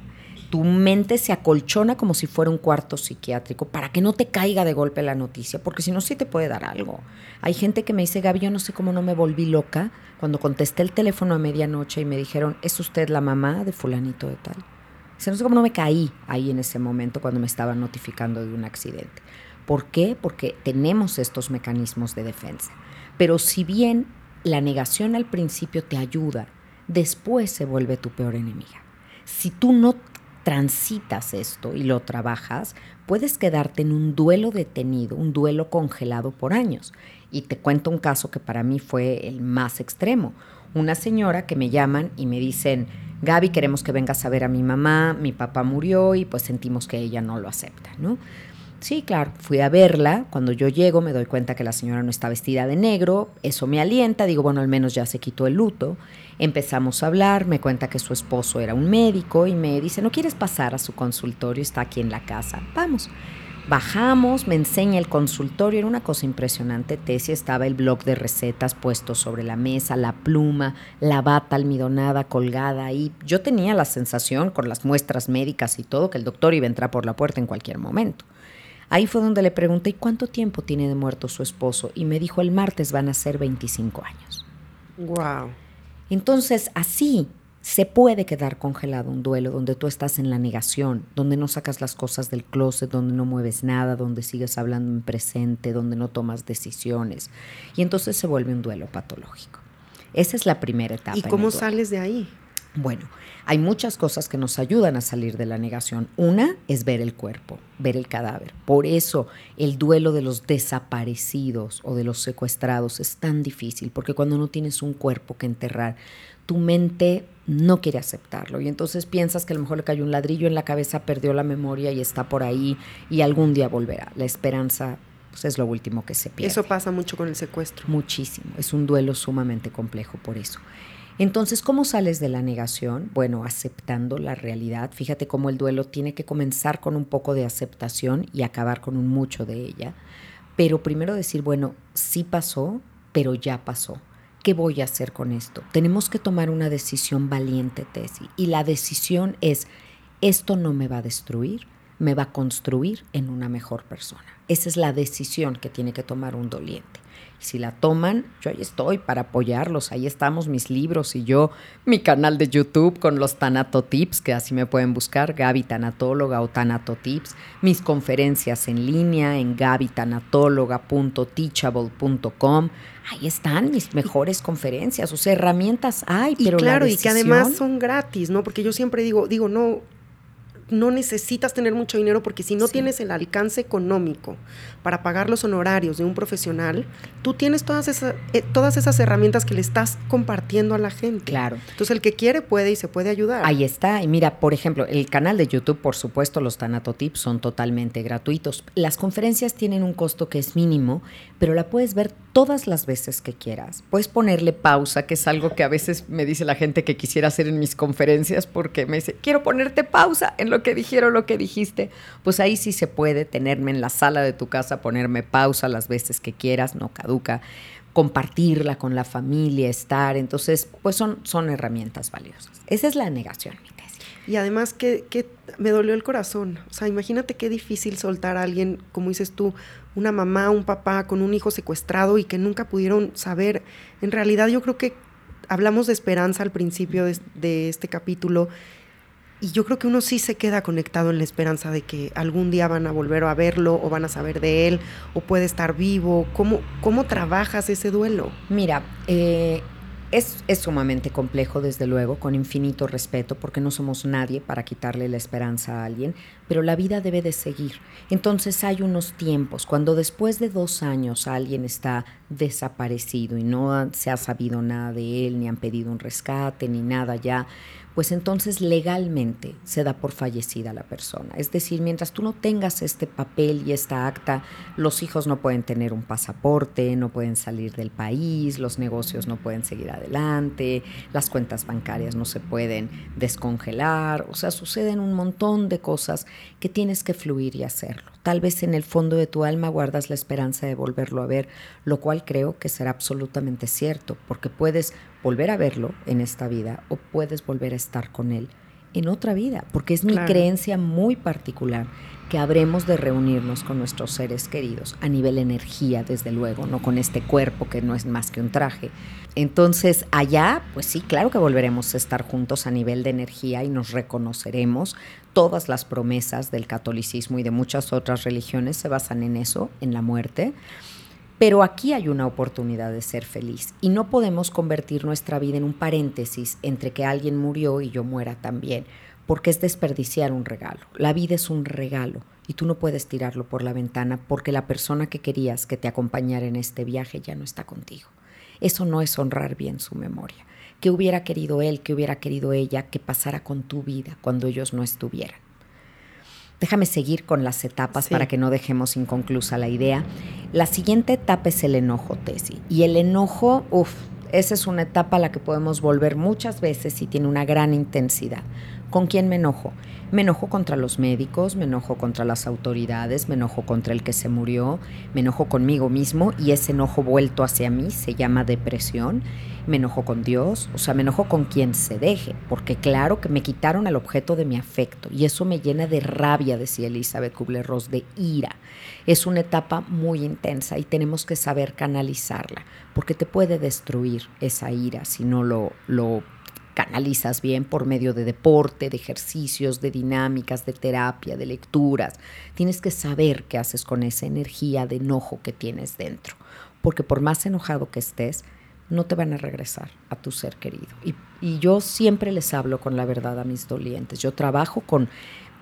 [SPEAKER 2] tu mente se acolchona como si fuera un cuarto psiquiátrico para que no te caiga de golpe la noticia, porque si no, sí te puede dar algo. Hay gente que me dice, Gaby, yo no sé cómo no me volví loca cuando contesté el teléfono a medianoche y me dijeron, ¿es usted la mamá de fulanito de tal? Dice, no sé cómo no me caí ahí en ese momento cuando me estaban notificando de un accidente. ¿Por qué? Porque tenemos estos mecanismos de defensa. Pero si bien la negación al principio te ayuda, después se vuelve tu peor enemiga. Si tú no transitas esto y lo trabajas, puedes quedarte en un duelo detenido, un duelo congelado por años. Y te cuento un caso que para mí fue el más extremo. Una señora que me llaman y me dicen, Gaby, queremos que vengas a ver a mi mamá, mi papá murió y pues sentimos que ella no lo acepta, ¿no? Sí, claro, fui a verla. Cuando yo llego me doy cuenta que la señora no está vestida de negro. Eso me alienta, digo, bueno, al menos ya se quitó el luto. Empezamos a hablar, me cuenta que su esposo era un médico y me dice, ¿no quieres pasar a su consultorio? Está aquí en la casa. Vamos. Bajamos, me enseña el consultorio, era una cosa impresionante. Tessie estaba el blog de recetas puesto sobre la mesa, la pluma, la bata almidonada colgada ahí. Yo tenía la sensación, con las muestras médicas y todo, que el doctor iba a entrar por la puerta en cualquier momento. Ahí fue donde le pregunté, ¿y cuánto tiempo tiene de muerto su esposo? Y me dijo, el martes van a ser 25 años.
[SPEAKER 1] Wow.
[SPEAKER 2] Entonces, así se puede quedar congelado un duelo donde tú estás en la negación, donde no sacas las cosas del closet, donde no mueves nada, donde sigues hablando en presente, donde no tomas decisiones. Y entonces se vuelve un duelo patológico. Esa es la primera etapa.
[SPEAKER 1] ¿Y cómo sales de ahí?
[SPEAKER 2] Bueno, hay muchas cosas que nos ayudan a salir de la negación. Una es ver el cuerpo, ver el cadáver. Por eso el duelo de los desaparecidos o de los secuestrados es tan difícil, porque cuando no tienes un cuerpo que enterrar, tu mente no quiere aceptarlo y entonces piensas que a lo mejor le cayó un ladrillo en la cabeza, perdió la memoria y está por ahí y algún día volverá. La esperanza pues, es lo último que se pierde.
[SPEAKER 1] Eso pasa mucho con el secuestro.
[SPEAKER 2] Muchísimo. Es un duelo sumamente complejo por eso. Entonces, ¿cómo sales de la negación? Bueno, aceptando la realidad. Fíjate cómo el duelo tiene que comenzar con un poco de aceptación y acabar con un mucho de ella. Pero primero decir, bueno, sí pasó, pero ya pasó. ¿Qué voy a hacer con esto? Tenemos que tomar una decisión valiente, Tessy. Y la decisión es, esto no me va a destruir, me va a construir en una mejor persona. Esa es la decisión que tiene que tomar un doliente. Si la toman, yo ahí estoy para apoyarlos. Ahí estamos mis libros y yo, mi canal de YouTube con los Tanatotips, que así me pueden buscar, Gaby Tanatóloga o Tanatotips. Mis conferencias en línea en gabytanatologa.teachable.com. Ahí están mis mejores conferencias, o sea, herramientas hay, pero
[SPEAKER 1] claro, y que además son gratis, ¿no? Porque yo siempre digo, digo, no, no necesitas tener mucho dinero porque si no tienes el alcance económico para pagar los honorarios de un profesional, tú tienes todas esas, eh, todas esas herramientas que le estás compartiendo a la gente.
[SPEAKER 2] Claro.
[SPEAKER 1] Entonces el que quiere puede y se puede ayudar.
[SPEAKER 2] Ahí está. Y mira, por ejemplo, el canal de YouTube, por supuesto, los Tanatotips son totalmente gratuitos. Las conferencias tienen un costo que es mínimo, pero la puedes ver todas las veces que quieras. Puedes ponerle pausa, que es algo que a veces me dice la gente que quisiera hacer en mis conferencias porque me dice, quiero ponerte pausa en lo que dijeron, lo que dijiste, pues ahí sí se puede tenerme en la sala de tu casa, ponerme pausa las veces que quieras, no caduca, compartirla con la familia, estar. Entonces, pues son, son herramientas valiosas. Esa es la negación, mi tesis.
[SPEAKER 1] Y además que, que me dolió el corazón. O sea, imagínate qué difícil soltar a alguien, como dices tú, una mamá, un papá con un hijo secuestrado y que nunca pudieron saber. En realidad yo creo que hablamos de esperanza al principio de, de este capítulo y yo creo que uno sí se queda conectado en la esperanza de que algún día van a volver a verlo o van a saber de él o puede estar vivo. ¿Cómo, cómo trabajas ese duelo?
[SPEAKER 2] Mira, eh, es, es, sumamente complejo, desde luego, con infinito respeto, porque no somos nadie para quitarle la esperanza a alguien, pero la vida debe de seguir. Entonces hay unos tiempos, cuando después de dos años alguien está desaparecido y no se ha sabido nada de él, ni han pedido un rescate, ni nada ya, pues entonces legalmente se da por fallecida la persona. Es decir, mientras tú no tengas este papel y esta acta, los hijos no pueden tener un pasaporte, no pueden salir del país, los negocios no pueden seguir adelante, las cuentas bancarias no se pueden descongelar, o sea, suceden un montón de cosas que tienes que fluir y hacerlo. Tal vez en el fondo de tu alma guardas la esperanza de volverlo a ver, lo cual creo que será absolutamente cierto, porque puedes volver a verlo en esta vida o puedes volver a estar con él en otra vida, porque es mi creencia muy particular que habremos de reunirnos con nuestros seres queridos a nivel energía, desde luego, no con este cuerpo que no es más que un traje. Entonces, allá, pues sí, claro que volveremos a estar juntos a nivel de energía y nos reconoceremos. Todas las promesas del catolicismo y de muchas otras religiones se basan en eso, en la muerte. Pero aquí hay una oportunidad de ser feliz y no podemos convertir nuestra vida en un paréntesis entre que alguien murió y yo muera también, porque es desperdiciar un regalo. La vida es un regalo y tú no puedes tirarlo por la ventana porque la persona que querías que te acompañara en este viaje ya no está contigo. Eso no es honrar bien su memoria. ¿Qué hubiera querido él, qué hubiera querido ella que pasara con tu vida cuando ellos no estuvieran? Déjame seguir con las etapas para que no dejemos inconclusa la idea. La siguiente etapa es el enojo, Tesi. Y el enojo, uff, esa es una etapa a la que podemos volver muchas veces y tiene una gran intensidad. ¿Con quién me enojo? Me enojo contra los médicos, me enojo contra las autoridades, me enojo contra el que se murió, me enojo conmigo mismo y ese enojo vuelto hacia mí se llama depresión. Me enojo con Dios, o sea, me enojo con quien se deje, porque claro que me quitaron el objeto de mi afecto y eso me llena de rabia, decía Elizabeth Kubler-Ross, de ira. Es una etapa muy intensa y tenemos que saber canalizarla, porque te puede destruir esa ira si no lo, lo canalizas bien por medio de deporte, de ejercicios, de dinámicas, de terapia, de lecturas. Tienes que saber qué haces con esa energía de enojo que tienes dentro, porque por más enojado que estés, no te van a regresar a tu ser querido. Y, yo siempre les hablo con la verdad a mis dolientes. Yo trabajo con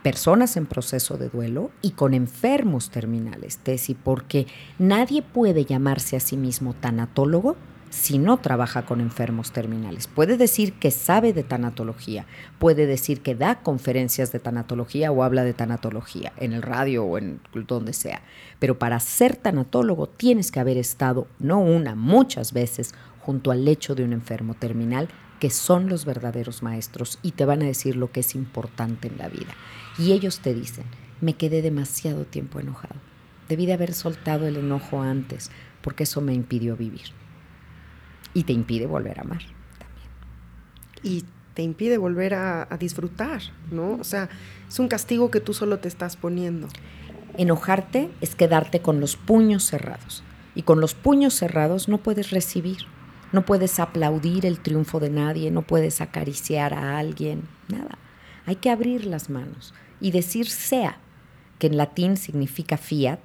[SPEAKER 2] personas en proceso de duelo y con enfermos terminales, Tesi, porque nadie puede llamarse a sí mismo tanatólogo si no trabaja con enfermos terminales. Puede decir que sabe de tanatología, puede decir que da conferencias de tanatología o habla de tanatología en el radio o en donde sea, pero para ser tanatólogo tienes que haber estado, no una, muchas veces, junto al lecho de un enfermo terminal, que son los verdaderos maestros y te van a decir lo que es importante en la vida. Y ellos te dicen, me quedé demasiado tiempo enojado. Debí de haber soltado el enojo antes, porque eso me impidió vivir y te impide volver a amar también.
[SPEAKER 1] Y te impide volver a, disfrutar, ¿no? O sea, es un castigo que tú solo te estás poniendo.
[SPEAKER 2] Enojarte es quedarte con los puños cerrados. Y con los puños cerrados no puedes recibir, no puedes aplaudir el triunfo de nadie, no puedes acariciar a alguien, nada. Hay que abrir las manos y decir sea, que en latín significa fiat,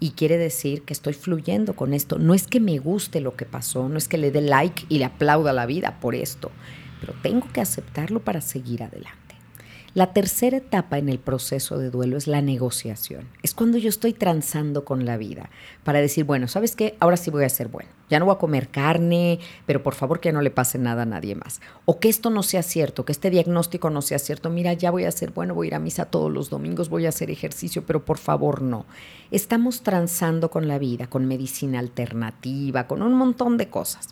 [SPEAKER 2] y quiere decir que estoy fluyendo con esto. No es que me guste lo que pasó, no es que le dé like y le aplauda la vida por esto, pero tengo que aceptarlo para seguir adelante. La tercera etapa en el proceso de duelo es la negociación. Es cuando yo estoy transando con la vida para decir, bueno, ¿sabes qué? Ahora sí voy a ser bueno. Ya no voy a comer carne, pero por favor que no le pase nada a nadie más. O que esto no sea cierto, que este diagnóstico no sea cierto. Mira, ya voy a ser bueno, voy a ir a misa todos los domingos, voy a hacer ejercicio, pero por favor no. Estamos transando con la vida, con medicina alternativa, con un montón de cosas.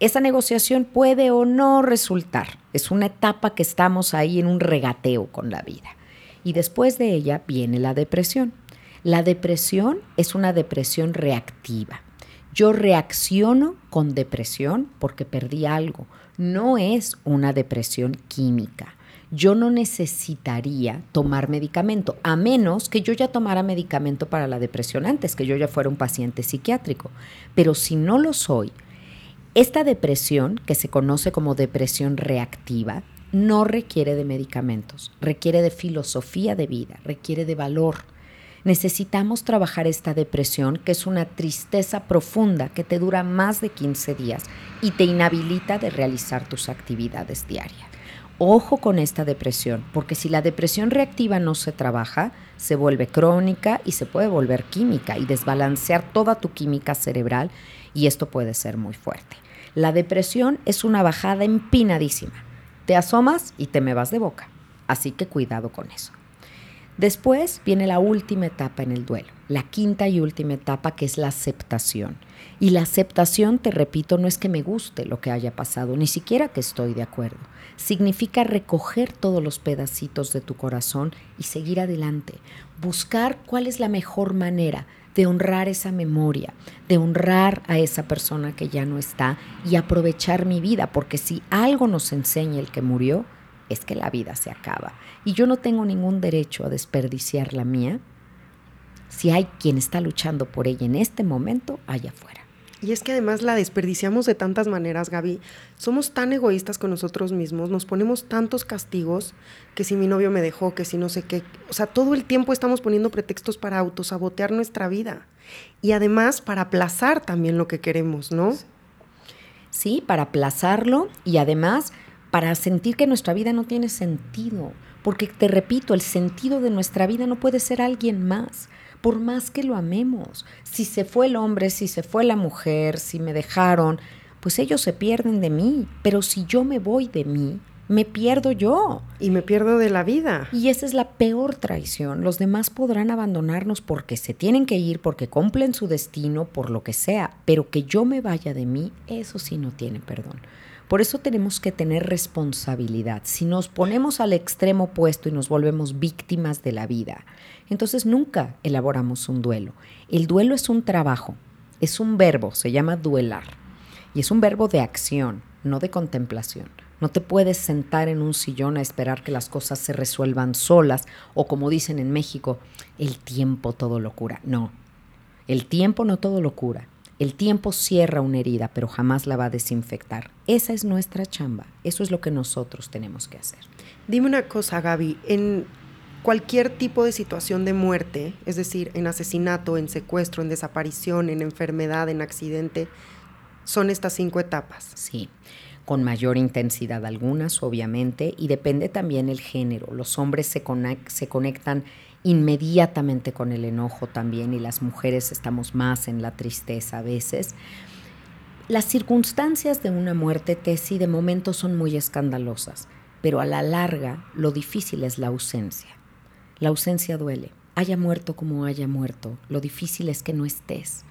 [SPEAKER 2] Esa negociación puede o no resultar. Es una etapa que estamos ahí en un regateo con la vida. Y después de ella viene la depresión. La depresión es una depresión reactiva. Yo reacciono con depresión porque perdí algo. No es una depresión química. Yo no necesitaría tomar medicamento, a menos que yo ya tomara medicamento para la depresión antes, que yo ya fuera un paciente psiquiátrico. Pero si no lo soy, esta depresión, que se conoce como depresión reactiva, no requiere de medicamentos, requiere de filosofía de vida, requiere de valor. Necesitamos trabajar esta depresión, que es una tristeza profunda que te dura más de 15 días y te inhabilita de realizar tus actividades diarias. Ojo con esta depresión, porque si la depresión reactiva no se trabaja, se vuelve crónica y se puede volver química y desbalancear toda tu química cerebral y esto puede ser muy fuerte. La depresión es una bajada empinadísima. Te asomas y te me vas de boca. Así que cuidado con eso. Después viene la última etapa en el duelo, la quinta y última etapa que es la aceptación. Y la aceptación, te repito, no es que me guste lo que haya pasado, ni siquiera que estoy de acuerdo. Significa recoger todos los pedacitos de tu corazón y seguir adelante. Buscar cuál es la mejor manera de honrar esa memoria, de honrar a esa persona que ya no está y aprovechar mi vida, porque si algo nos enseña el que murió, es que la vida se acaba. Y yo no tengo ningún derecho a desperdiciar la mía si hay quien está luchando por ella en este momento allá afuera.
[SPEAKER 1] Y es que además la desperdiciamos de tantas maneras, Gaby. Somos tan egoístas con nosotros mismos, nos ponemos tantos castigos, que si mi novio me dejó, que si no sé qué. O sea, todo el tiempo estamos poniendo pretextos para autosabotear nuestra vida. Y además para aplazar también lo que queremos, ¿no?
[SPEAKER 2] Sí, para aplazarlo y además para sentir que nuestra vida no tiene sentido. Porque te repito, el sentido de nuestra vida no puede ser alguien más por más que lo amemos. Si se fue el hombre, si se fue la mujer, si me dejaron, pues ellos se pierden de mí. Pero si yo me voy de mí, me pierdo yo.
[SPEAKER 1] Y me pierdo de la vida.
[SPEAKER 2] Y esa es la peor traición. Los demás podrán abandonarnos porque se tienen que ir, porque cumplen su destino, por lo que sea. Pero que yo me vaya de mí, eso sí no tiene perdón. Por eso tenemos que tener responsabilidad. Si nos ponemos al extremo opuesto y nos volvemos víctimas de la vida, entonces nunca elaboramos un duelo. El duelo es un trabajo, es un verbo, se llama duelar. Y es un verbo de acción, no de contemplación. No te puedes sentar en un sillón a esperar que las cosas se resuelvan solas o como dicen en México, el tiempo todo lo cura. No, el tiempo no todo lo cura. El tiempo cierra una herida, pero jamás la va a desinfectar. Esa es nuestra chamba. Eso es lo que nosotros tenemos que hacer.
[SPEAKER 1] Dime una cosa, Gaby. En cualquier tipo de situación de muerte, es decir, en asesinato, en secuestro, en desaparición, en enfermedad, en accidente, son estas cinco etapas.
[SPEAKER 2] Sí con mayor intensidad algunas, obviamente, y depende también el género. Los hombres se, se conectan inmediatamente con el enojo también y las mujeres estamos más en la tristeza a veces. Las circunstancias de una muerte, Tessie, de momento son muy escandalosas, pero a la larga lo difícil es la ausencia. La ausencia duele. Haya muerto como haya muerto, lo difícil es que no estés,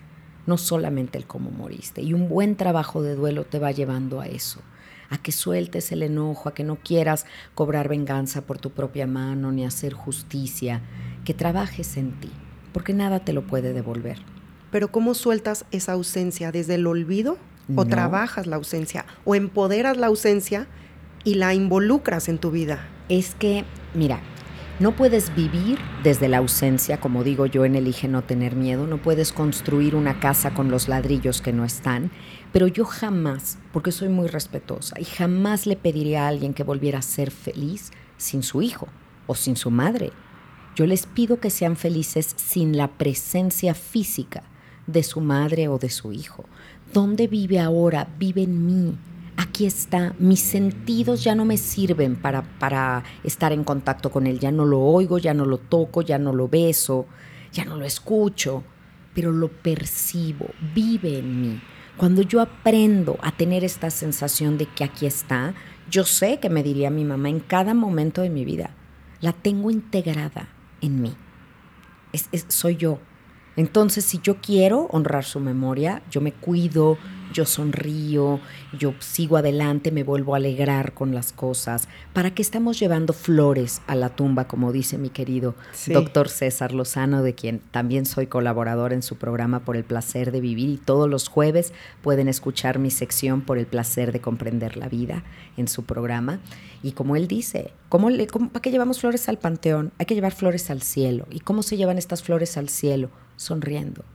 [SPEAKER 2] no solamente el cómo moriste. Y un buen trabajo de duelo te va llevando a eso a que sueltes el enojo, a que no quieras cobrar venganza por tu propia mano ni hacer justicia, que trabajes en ti, porque nada te lo puede devolver.
[SPEAKER 1] Pero ¿cómo sueltas esa ausencia? ¿Desde el olvido? ¿O trabajas la ausencia? ¿O empoderas la ausencia y la involucras en tu vida?
[SPEAKER 2] Es que, mira, no puedes vivir desde la ausencia, como digo yo en Elige no tener miedo, no puedes construir una casa con los ladrillos que no están, pero yo jamás, porque soy muy respetuosa, y jamás le pediría a alguien que volviera a ser feliz sin su hijo o sin su madre. Yo les pido que sean felices sin la presencia física de su madre o de su hijo. ¿Dónde vive ahora? Vive en mí aquí está, mis sentidos ya no me sirven para, para estar en contacto con él, ya no lo oigo, ya no lo toco, ya no lo beso, ya no lo escucho, pero lo percibo, vive en mí. Cuando yo aprendo a tener esta sensación de que aquí está, yo sé que me diría mi mamá en cada momento de mi vida, la tengo integrada en mí. soy yo. Entonces, si yo quiero honrar su memoria, yo me cuido, yo sonrío, yo sigo adelante, me vuelvo a alegrar con las cosas. ¿Para qué estamos llevando flores a la tumba, como dice mi querido doctor César Lozano, de quien también soy colaborador en su programa Por el Placer de Vivir? Y todos los jueves pueden escuchar mi sección Por el Placer de Comprender la Vida en su programa. Y como él dice, ¿cómo le, ¿para qué llevamos flores al panteón? Hay que llevar flores al cielo. ¿Y cómo se llevan estas flores al cielo? Sonriendo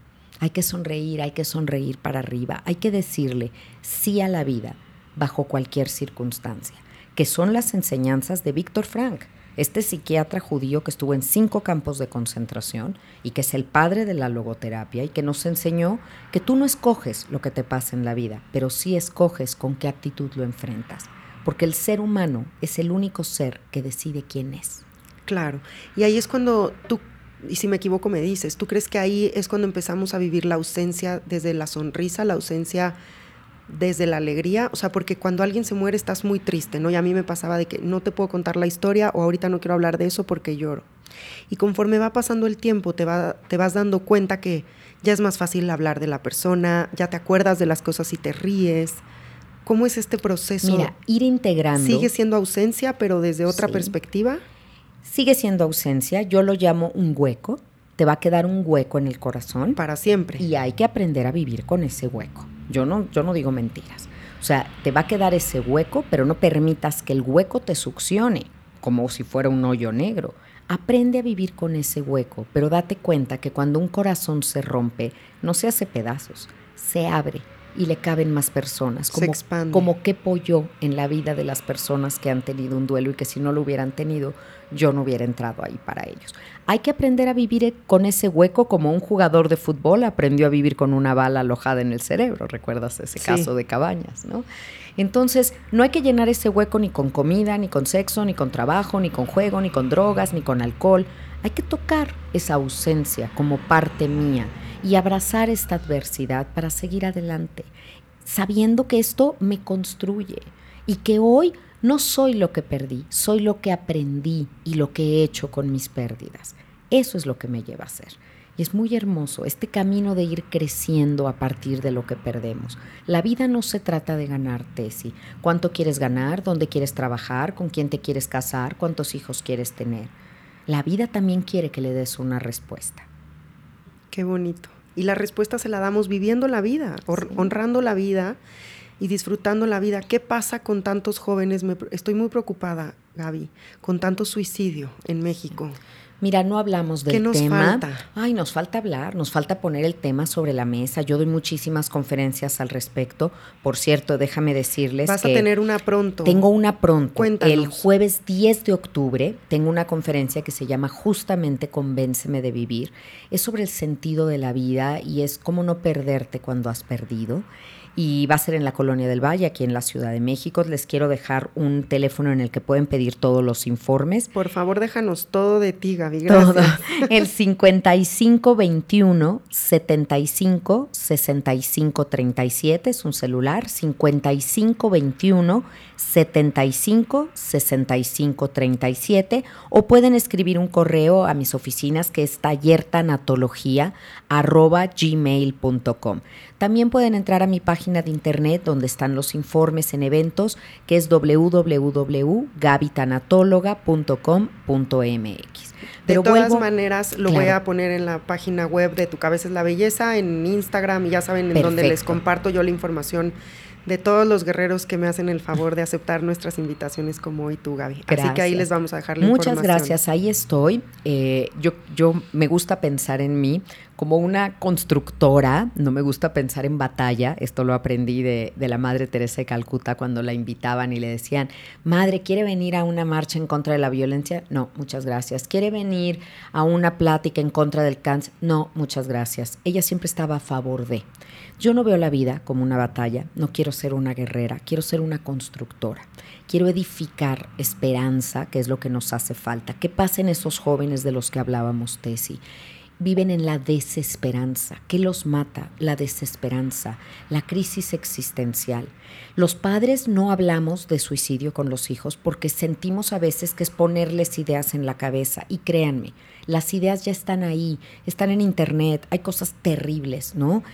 [SPEAKER 2] hay que sonreír, hay que sonreír para arriba, hay que decirle sí a la vida bajo cualquier circunstancia, que son las enseñanzas de Víctor Frank, este psiquiatra judío que estuvo en cinco campos de concentración y que es el padre de la logoterapia y que nos enseñó que tú no escoges lo que te pasa en la vida, pero sí escoges con qué actitud lo enfrentas, porque el ser humano es el único ser que decide quién es.
[SPEAKER 1] Claro, y ahí es cuando tú y si me equivoco me dices, ¿tú crees que ahí es cuando empezamos a vivir la ausencia desde la sonrisa, la ausencia desde la alegría, o sea, porque cuando alguien se muere estás muy triste, ¿no? Y a mí me pasaba de que no te puedo contar la historia o ahorita no quiero hablar de eso porque lloro. Y conforme va pasando el tiempo te, va, te vas dando cuenta que ya es más fácil hablar de la persona, ya te acuerdas de las cosas y te ríes. ¿Cómo es este proceso?
[SPEAKER 2] Mira, ir integrando.
[SPEAKER 1] ¿Sigue siendo ausencia, pero desde otra perspectiva?
[SPEAKER 2] Sigue siendo ausencia, yo lo llamo un hueco. Te va a quedar un hueco en el corazón.
[SPEAKER 1] Para siempre.
[SPEAKER 2] Y hay que aprender a vivir con ese hueco. Yo no, yo no digo mentiras. O sea, te va a quedar ese hueco, pero no permitas que el hueco te succione, como si fuera un hoyo negro. Aprende a vivir con ese hueco, pero date cuenta que cuando un corazón se rompe, no se hace pedazos, se abre y le caben más personas. Como,
[SPEAKER 1] se expande.
[SPEAKER 2] Como que pollo en la vida de las personas que han tenido un duelo y que si no lo hubieran tenido, yo no hubiera entrado ahí para ellos. Hay que aprender a vivir con ese hueco como un jugador de fútbol aprendió a vivir con una bala alojada en el cerebro. ¿Recuerdas ese caso de Cabañas? ¿no? Entonces, no hay que llenar ese hueco ni con comida, ni con sexo, ni con trabajo, ni con juego, ni con drogas, ni con alcohol. Hay que tocar esa ausencia como parte mía y abrazar esta adversidad para seguir adelante, sabiendo que esto me construye y que hoy no soy lo que perdí, soy lo que aprendí y lo que he hecho con mis pérdidas. Eso es lo que me lleva a ser. Y es muy hermoso este camino de ir creciendo a partir de lo que perdemos. La vida no se trata de ganar, Tesi. ¿Cuánto quieres ganar? ¿Dónde quieres trabajar? ¿Con quién te quieres casar? ¿Cuántos hijos quieres tener? La vida también quiere que le des una respuesta.
[SPEAKER 1] Qué bonito. Y la respuesta se la damos viviendo la vida, honrando la vida y disfrutando la vida. ¿Qué pasa con tantos jóvenes? estoy muy preocupada, Gaby, con tanto suicidio en México.
[SPEAKER 2] Mira, no hablamos del
[SPEAKER 1] ¿Qué nos
[SPEAKER 2] tema.
[SPEAKER 1] Falta?
[SPEAKER 2] Ay, nos falta hablar, nos falta poner el tema sobre la mesa. Yo doy muchísimas conferencias al respecto. Por cierto, déjame decirles
[SPEAKER 1] Vas
[SPEAKER 2] que
[SPEAKER 1] a tener una pronto.
[SPEAKER 2] Tengo una pronto.
[SPEAKER 1] Cuéntanos.
[SPEAKER 2] El jueves 10 de octubre tengo una conferencia que se llama justamente Convénceme de vivir. Es sobre el sentido de la vida y es cómo no perderte cuando has perdido y va a ser en la Colonia del Valle, aquí en la Ciudad de México. Les quiero dejar un teléfono en el que pueden pedir todos los informes.
[SPEAKER 1] Por favor, déjanos todo de ti, Gaby. Gracias.
[SPEAKER 2] Todo. *laughs* El 5521 75 65 37 es un celular. 5521 75 65 37 o pueden escribir un correo a mis oficinas que es tallertanatología arroba gmail.com. También pueden entrar a mi página de internet donde están los informes en eventos, que es www.gabitanatóloga.com.mx.
[SPEAKER 1] De todas maneras, lo claro. voy a poner en la página web de Tu Cabeza es la Belleza, en Instagram, y ya saben en
[SPEAKER 2] Perfecto.
[SPEAKER 1] donde les comparto yo la información de todos los guerreros que me hacen el favor de aceptar nuestras invitaciones como hoy tú, Gaby.
[SPEAKER 2] Gracias.
[SPEAKER 1] Así que ahí les vamos a dejar la
[SPEAKER 2] Muchas
[SPEAKER 1] información.
[SPEAKER 2] gracias, ahí estoy. Eh, yo, yo me gusta pensar en mí como una constructora, no me gusta pensar en batalla, esto lo aprendí de, la Madre Teresa de Calcuta cuando la invitaban y le decían, Madre, ¿quiere venir a una marcha en contra de la violencia? No, muchas gracias. ¿Quiere venir a una plática en contra del cáncer? No, muchas gracias. Ella siempre estaba a favor de. Yo no veo la vida como una batalla, no quiero ser una guerrera, quiero ser una constructora. Quiero edificar esperanza, que es lo que nos hace falta. ¿Qué pasa en esos jóvenes de los que hablábamos, Tesi? Viven en la desesperanza. ¿Qué los mata? La desesperanza, la crisis existencial. Los padres no hablamos de suicidio con los hijos porque sentimos a veces que es ponerles ideas en la cabeza. Y créanme, las ideas ya están ahí, están en internet, hay cosas terribles, ¿no?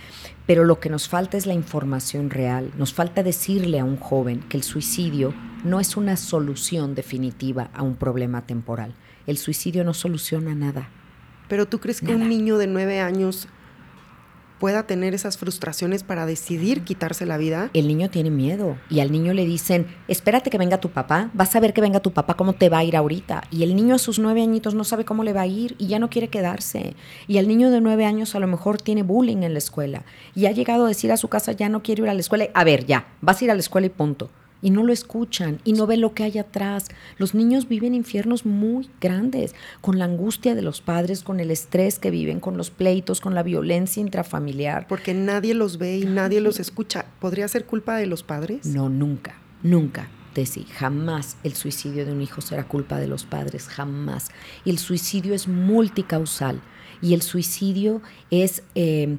[SPEAKER 2] Pero lo que nos falta es la información real. Nos falta decirle a un joven que el suicidio no es una solución definitiva a un problema temporal. El suicidio no soluciona nada.
[SPEAKER 1] Pero tú crees que
[SPEAKER 2] Nada.
[SPEAKER 1] un niño de nueve años pueda tener esas frustraciones para decidir quitarse la vida?
[SPEAKER 2] El niño tiene miedo y al niño le dicen, espérate que venga tu papá, vas a ver que venga tu papá, cómo te va a ir ahorita. Y el niño a sus nueve añitos no sabe cómo le va a ir y ya no quiere quedarse. Y el niño de nueve años a lo mejor tiene bullying en la escuela y ha llegado a decir a su casa, ya no quiero ir a la escuela. A ver, ya, vas a ir a la escuela y punto y no lo escuchan y no ven lo que hay atrás. Los niños viven infiernos muy grandes, con la angustia de los padres, con el estrés que viven, con los pleitos, con la violencia intrafamiliar.
[SPEAKER 1] Porque nadie los ve y nadie los escucha. ¿Podría ser culpa de los padres?
[SPEAKER 2] No, nunca, nunca. Tessy, jamás el suicidio de un hijo será culpa de los padres, jamás. El suicidio es multicausal y el suicidio es eh,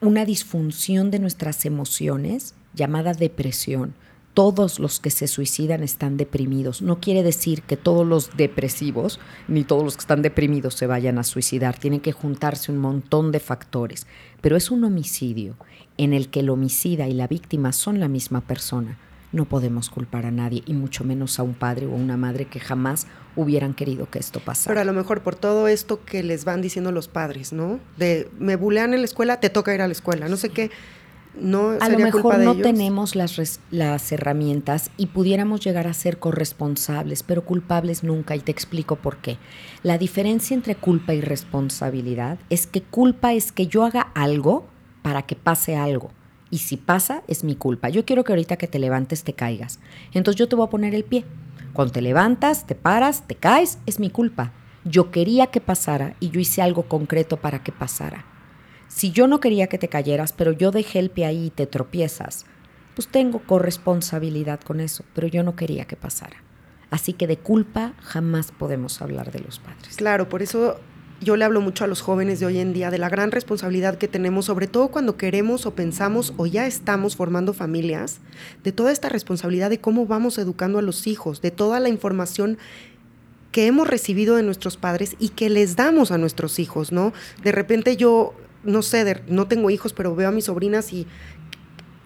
[SPEAKER 2] una disfunción de nuestras emociones llamada depresión. Todos los que se suicidan están deprimidos. No quiere decir que todos los depresivos ni todos los que están deprimidos se vayan a suicidar. Tienen que juntarse un montón de factores. Pero es un homicidio en el que el homicida y la víctima son la misma persona. No podemos culpar a nadie y mucho menos a un padre o una madre que jamás hubieran querido que esto pasara.
[SPEAKER 1] Pero a lo mejor por todo esto que les van diciendo los padres, ¿no? De me bulean en la escuela, te toca ir a la escuela, no sé qué. No
[SPEAKER 2] a lo mejor no tenemos las, las herramientas y pudiéramos llegar a ser corresponsables, pero culpables nunca, y te explico por qué. La diferencia entre culpa y responsabilidad es que culpa es que yo haga algo para que pase algo. Y si pasa, es mi culpa. Yo quiero que ahorita que te levantes te caigas. Entonces yo te voy a poner el pie. Cuando te levantas, te paras, te caes, es mi culpa. Yo quería que pasara y yo hice algo concreto para que pasara. Si yo no quería que te cayeras, pero yo dejé el pie ahí y te tropiezas, pues tengo corresponsabilidad con eso, pero yo no quería que pasara. Así que de culpa jamás podemos hablar de los padres.
[SPEAKER 1] Claro, por eso yo le hablo mucho a los jóvenes de hoy en día de la gran responsabilidad que tenemos, sobre todo cuando queremos o pensamos o ya estamos formando familias, de toda esta responsabilidad de cómo vamos educando a los hijos, de toda la información que hemos recibido de nuestros padres y que les damos a nuestros hijos, ¿no? De repente yo, no sé, no tengo hijos, pero veo a mis sobrinas y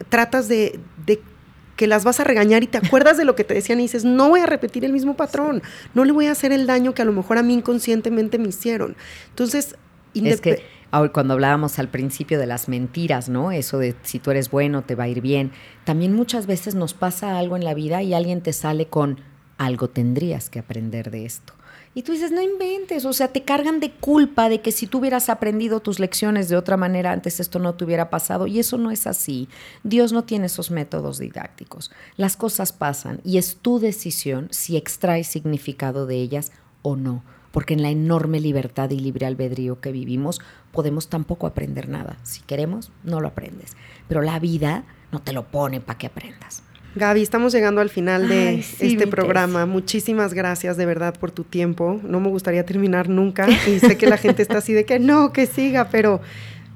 [SPEAKER 1] tratas de, de que las vas a regañar y te acuerdas de lo que te decían y dices, no voy a repetir el mismo patrón, no le voy a hacer el daño que a lo mejor a mí inconscientemente me hicieron. Entonces,
[SPEAKER 2] es que cuando hablábamos al principio de las mentiras, ¿no? Eso de si tú eres bueno, te va a ir bien. También muchas veces nos pasa algo en la vida y alguien te sale con algo tendrías que aprender de esto. Y tú dices, no inventes, o sea, te cargan de culpa de que si tú hubieras aprendido tus lecciones de otra manera antes esto no te hubiera pasado. Y eso no es así. Dios no tiene esos métodos didácticos. Las cosas pasan y es tu decisión si extraes significado de ellas o no. Porque en la enorme libertad y libre albedrío que vivimos podemos tampoco aprender nada. Si queremos, no lo aprendes. Pero la vida no te lo pone para que aprendas.
[SPEAKER 1] Gaby, estamos llegando al final de este programa. Muchísimas gracias de verdad por tu tiempo. No me gustaría terminar nunca y sé que la gente está así de que no, que siga, pero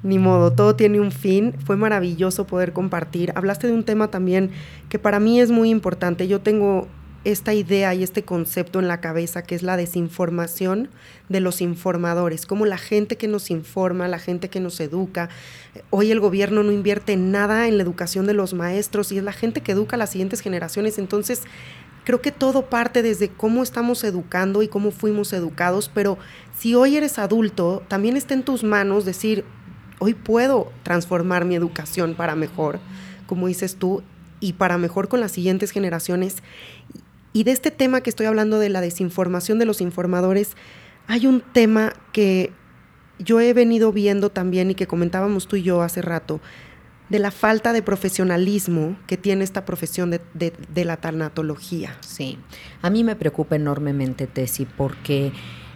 [SPEAKER 1] ni modo, todo tiene un fin. Fue maravilloso poder compartir. Hablaste de un tema también que para mí es muy importante. Yo tengo esta idea y este concepto en la cabeza que es la desinformación de los informadores, como la gente que nos informa, la gente que nos educa. Hoy el gobierno no invierte nada en la educación de los maestros y es la gente que educa a las siguientes generaciones. Entonces, creo que todo parte desde cómo estamos educando y cómo fuimos educados, pero si hoy eres adulto, también está en tus manos decir, hoy puedo transformar mi educación para mejor, como dices tú, y para mejor con las siguientes generaciones. Y de este tema que estoy hablando de la desinformación de los informadores, hay un tema que yo he venido viendo también y que comentábamos tú y yo hace rato, de la falta de profesionalismo que tiene esta profesión de, la tanatología.
[SPEAKER 2] Sí, a mí me preocupa enormemente, Tessy, porque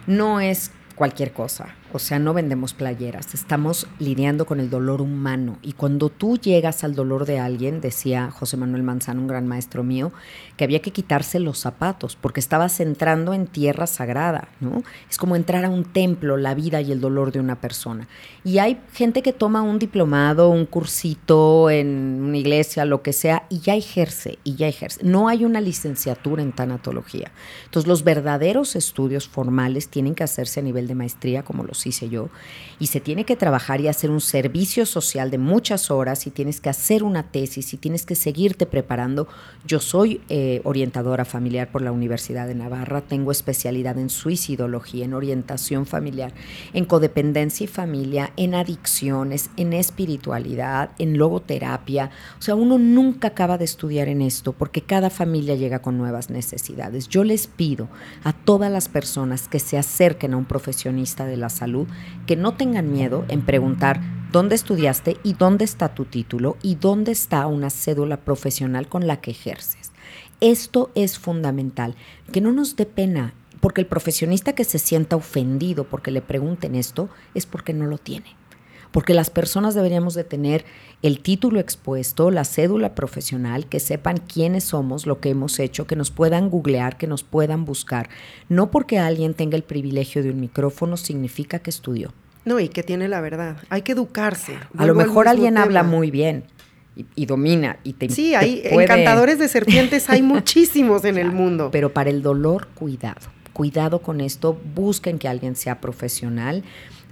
[SPEAKER 2] no es cualquier cosa. O sea, no vendemos playeras, estamos lidiando con el dolor humano. Y cuando tú llegas al dolor de alguien, decía José Manuel Manzano, un gran maestro mío, que había que quitarse los zapatos porque estabas entrando en tierra sagrada, ¿no? Es como entrar a un templo, la vida y el dolor de una persona. Y hay gente que toma un diplomado, un cursito en una iglesia, lo que sea, y ya ejerce, y ya ejerce. No hay una licenciatura en tanatología. Entonces, los verdaderos estudios formales tienen que hacerse a nivel de maestría, como los hice yo, y se tiene que trabajar y hacer un servicio social de muchas horas y tienes que hacer una tesis y tienes que seguirte preparando. Yo soy eh, orientadora familiar por la Universidad de Navarra, tengo especialidad en suicidología, en orientación familiar, en codependencia y familia, en adicciones, en espiritualidad, en logoterapia. O sea, uno nunca acaba de estudiar en esto porque cada familia llega con nuevas necesidades. Yo les pido a todas las personas que se acerquen a un profesionista de la salud, que no tengan miedo en preguntar dónde estudiaste y dónde está tu título y dónde está una cédula profesional con la que ejerces. Esto es fundamental, que no nos dé pena, porque el profesionista que se sienta ofendido porque le pregunten esto es porque no lo tiene porque las personas deberíamos de tener el título expuesto, la cédula profesional, que sepan quiénes somos, lo que hemos hecho, que nos puedan googlear, que nos puedan buscar. No porque alguien tenga el privilegio de un micrófono significa que estudió.
[SPEAKER 1] No, y que tiene la verdad. Hay que educarse.
[SPEAKER 2] A lo mejor alguien habla muy bien, y, domina y te
[SPEAKER 1] Sí, hay encantadores de serpientes, hay *laughs* muchísimos en el mundo.
[SPEAKER 2] Pero para el dolor, cuidado. Cuidado con esto, busquen que alguien sea profesional.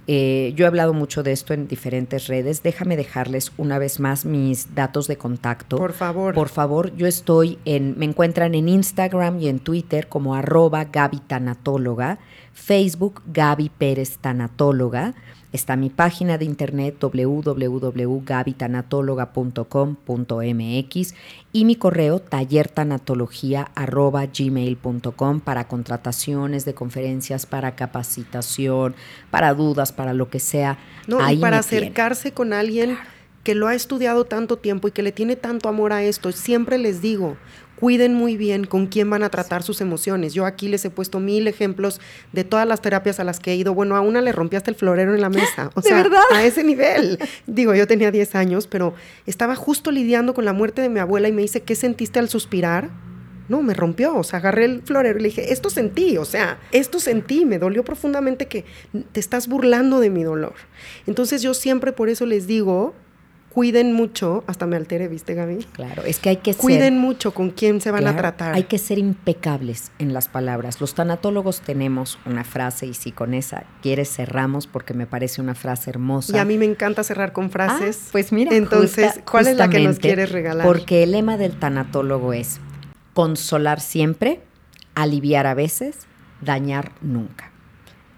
[SPEAKER 2] Eh, yo he hablado mucho de esto en diferentes redes. Déjame dejarles una vez más mis datos de contacto.
[SPEAKER 1] Por favor.
[SPEAKER 2] Por favor, yo estoy en, me encuentran en Instagram y en Twitter como arroba Gaby Tanatóloga, Facebook Gaby Pérez Tanatóloga. Está mi página de internet www.gabitanatóloga.com.mx y mi correo tallertanatología.gmail.com para contrataciones de conferencias, para capacitación, para dudas, para lo que sea.
[SPEAKER 1] No, y para acercarse con alguien que lo ha estudiado tanto tiempo y que le tiene tanto amor a esto. Siempre les digo, cuiden muy bien con quién van a tratar sus emociones. Yo aquí les he puesto mil ejemplos de todas las terapias a las que he ido. Bueno, a una le rompí el florero en la mesa. *gasps* O sea, a ese nivel. *laughs* Digo, yo tenía 10 años, pero estaba justo lidiando con la muerte de mi abuela y me dice, ¿qué sentiste al suspirar? No, me rompió, o sea, agarré el florero y le dije, esto sentí, o sea, esto sentí, me dolió profundamente que te estás burlando de mi dolor. Entonces yo siempre por eso les digo, cuiden mucho, hasta me altere, ¿viste, Gaby?
[SPEAKER 2] Claro, es que hay que
[SPEAKER 1] Cuiden mucho con quién se van a tratar.
[SPEAKER 2] Hay que ser impecables en las palabras. Los tanatólogos tenemos una frase y si con esa quieres cerramos porque me parece una frase hermosa.
[SPEAKER 1] Y a mí me encanta cerrar con frases.
[SPEAKER 2] Ah, pues mira,
[SPEAKER 1] entonces, ¿cuál es la que nos quieres regalar?
[SPEAKER 2] Porque el lema del tanatólogo es consolar siempre, aliviar a veces, dañar nunca.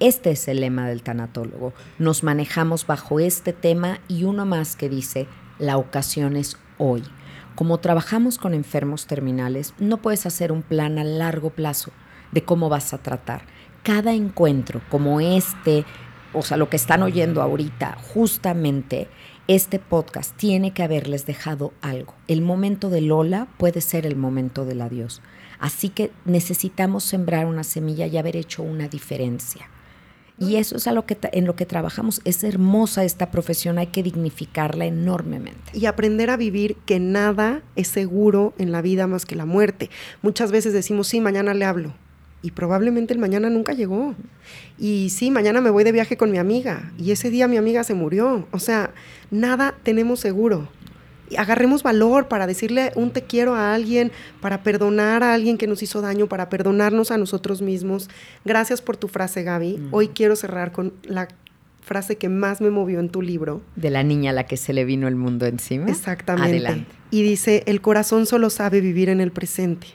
[SPEAKER 2] Este es el lema del tanatólogo. Nos manejamos bajo este tema y uno más que dice, la ocasión es hoy. Como trabajamos con enfermos terminales, no puedes hacer un plan a largo plazo de cómo vas a tratar. Cada encuentro como este, o sea, lo que están oyendo ahorita, justamente este podcast tiene que haberles dejado algo. El momento de Lola puede ser el momento del adiós. Así que necesitamos sembrar una semilla y haber hecho una diferencia. Y eso es a lo que en lo que trabajamos. Es hermosa esta profesión, hay que dignificarla enormemente.
[SPEAKER 1] Y aprender a vivir que nada es seguro en la vida más que la muerte. Muchas veces decimos, sí, mañana le hablo. Y probablemente el mañana nunca llegó. Y sí, mañana me voy de viaje con mi amiga. Y ese día mi amiga se murió. O sea, nada tenemos seguro agarremos valor para decirle un te quiero a alguien, para perdonar a alguien que nos hizo daño, para perdonarnos a nosotros mismos. Gracias por tu frase, Gaby. Mm. Hoy quiero cerrar con la frase que más me movió en tu libro.
[SPEAKER 2] De la niña a la que se le vino el mundo encima.
[SPEAKER 1] Exactamente. Adelante. Y dice, el corazón solo sabe vivir en el presente.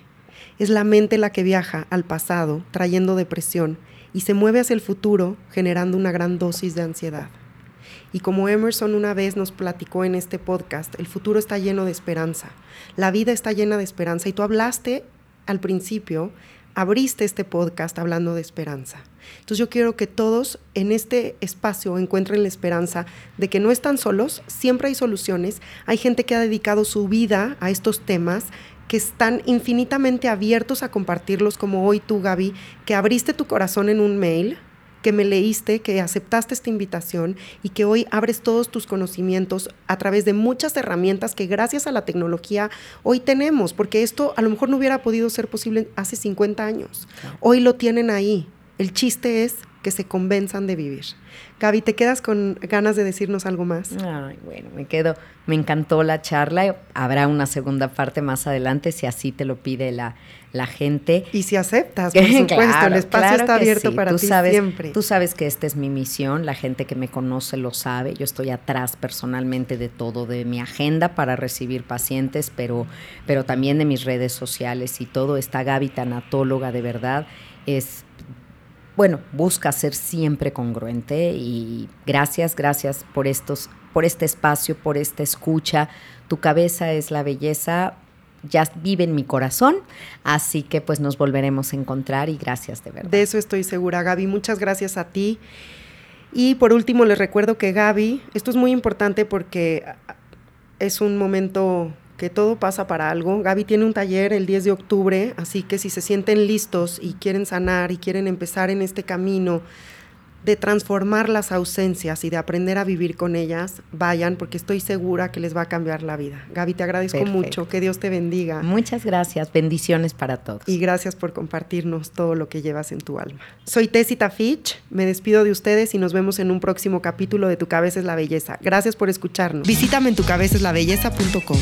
[SPEAKER 1] Es la mente la que viaja al pasado, trayendo depresión, y se mueve hacia el futuro, generando una gran dosis de ansiedad. Y como Emerson una vez nos platicó en este podcast, el futuro está lleno de esperanza, la vida está llena de esperanza. Y tú hablaste al principio, abriste este podcast hablando de esperanza. Entonces yo quiero que todos en este espacio encuentren la esperanza de que no están solos, siempre hay soluciones, hay gente que ha dedicado su vida a estos temas que están infinitamente abiertos a compartirlos como hoy tú, Gaby, que abriste tu corazón en un mail que me leíste, que aceptaste esta invitación y que hoy abres todos tus conocimientos a través de muchas herramientas que gracias a la tecnología hoy tenemos, porque esto a lo mejor no hubiera podido ser posible hace 50 años. Hoy lo tienen ahí. El chiste es que se convenzan de vivir. Gaby, ¿te quedas con ganas de decirnos algo más?
[SPEAKER 2] Ay, bueno, me quedo. Me encantó la charla. Habrá una segunda parte más adelante si así te lo pide la, la gente.
[SPEAKER 1] Y si aceptas, *laughs* por supuesto, el espacio está abierto para ti siempre.
[SPEAKER 2] Tú sabes que esta es mi misión, la gente que me conoce lo sabe. Yo estoy atrás personalmente de todo, de mi agenda para recibir pacientes, pero, pero también de mis redes sociales y todo. Esta Gaby tanatóloga de verdad es bueno, busca ser siempre congruente y gracias, gracias por estos, por este espacio, por esta escucha. Tu cabeza es la belleza, ya vive en mi corazón, así que pues nos volveremos a encontrar y gracias de verdad.
[SPEAKER 1] De eso estoy segura, Gaby. Muchas gracias a ti. Y por último les recuerdo que Gaby, esto es muy importante porque es un momento que todo pasa para algo. Gaby tiene un taller el 10 de octubre, así que si se sienten listos y quieren sanar y quieren empezar en este camino de transformar las ausencias y de aprender a vivir con ellas, vayan porque estoy segura que les va a cambiar la vida. Gaby, te agradezco mucho, que Dios te bendiga.
[SPEAKER 2] Muchas gracias, bendiciones para todos.
[SPEAKER 1] Y gracias por compartirnos todo lo que llevas en tu alma. Soy Tessita Fitch, me despido de ustedes y nos vemos en un próximo capítulo de Tu Cabeza es la Belleza. Gracias por escucharnos. Visítame en tucabezaslabelleza.com.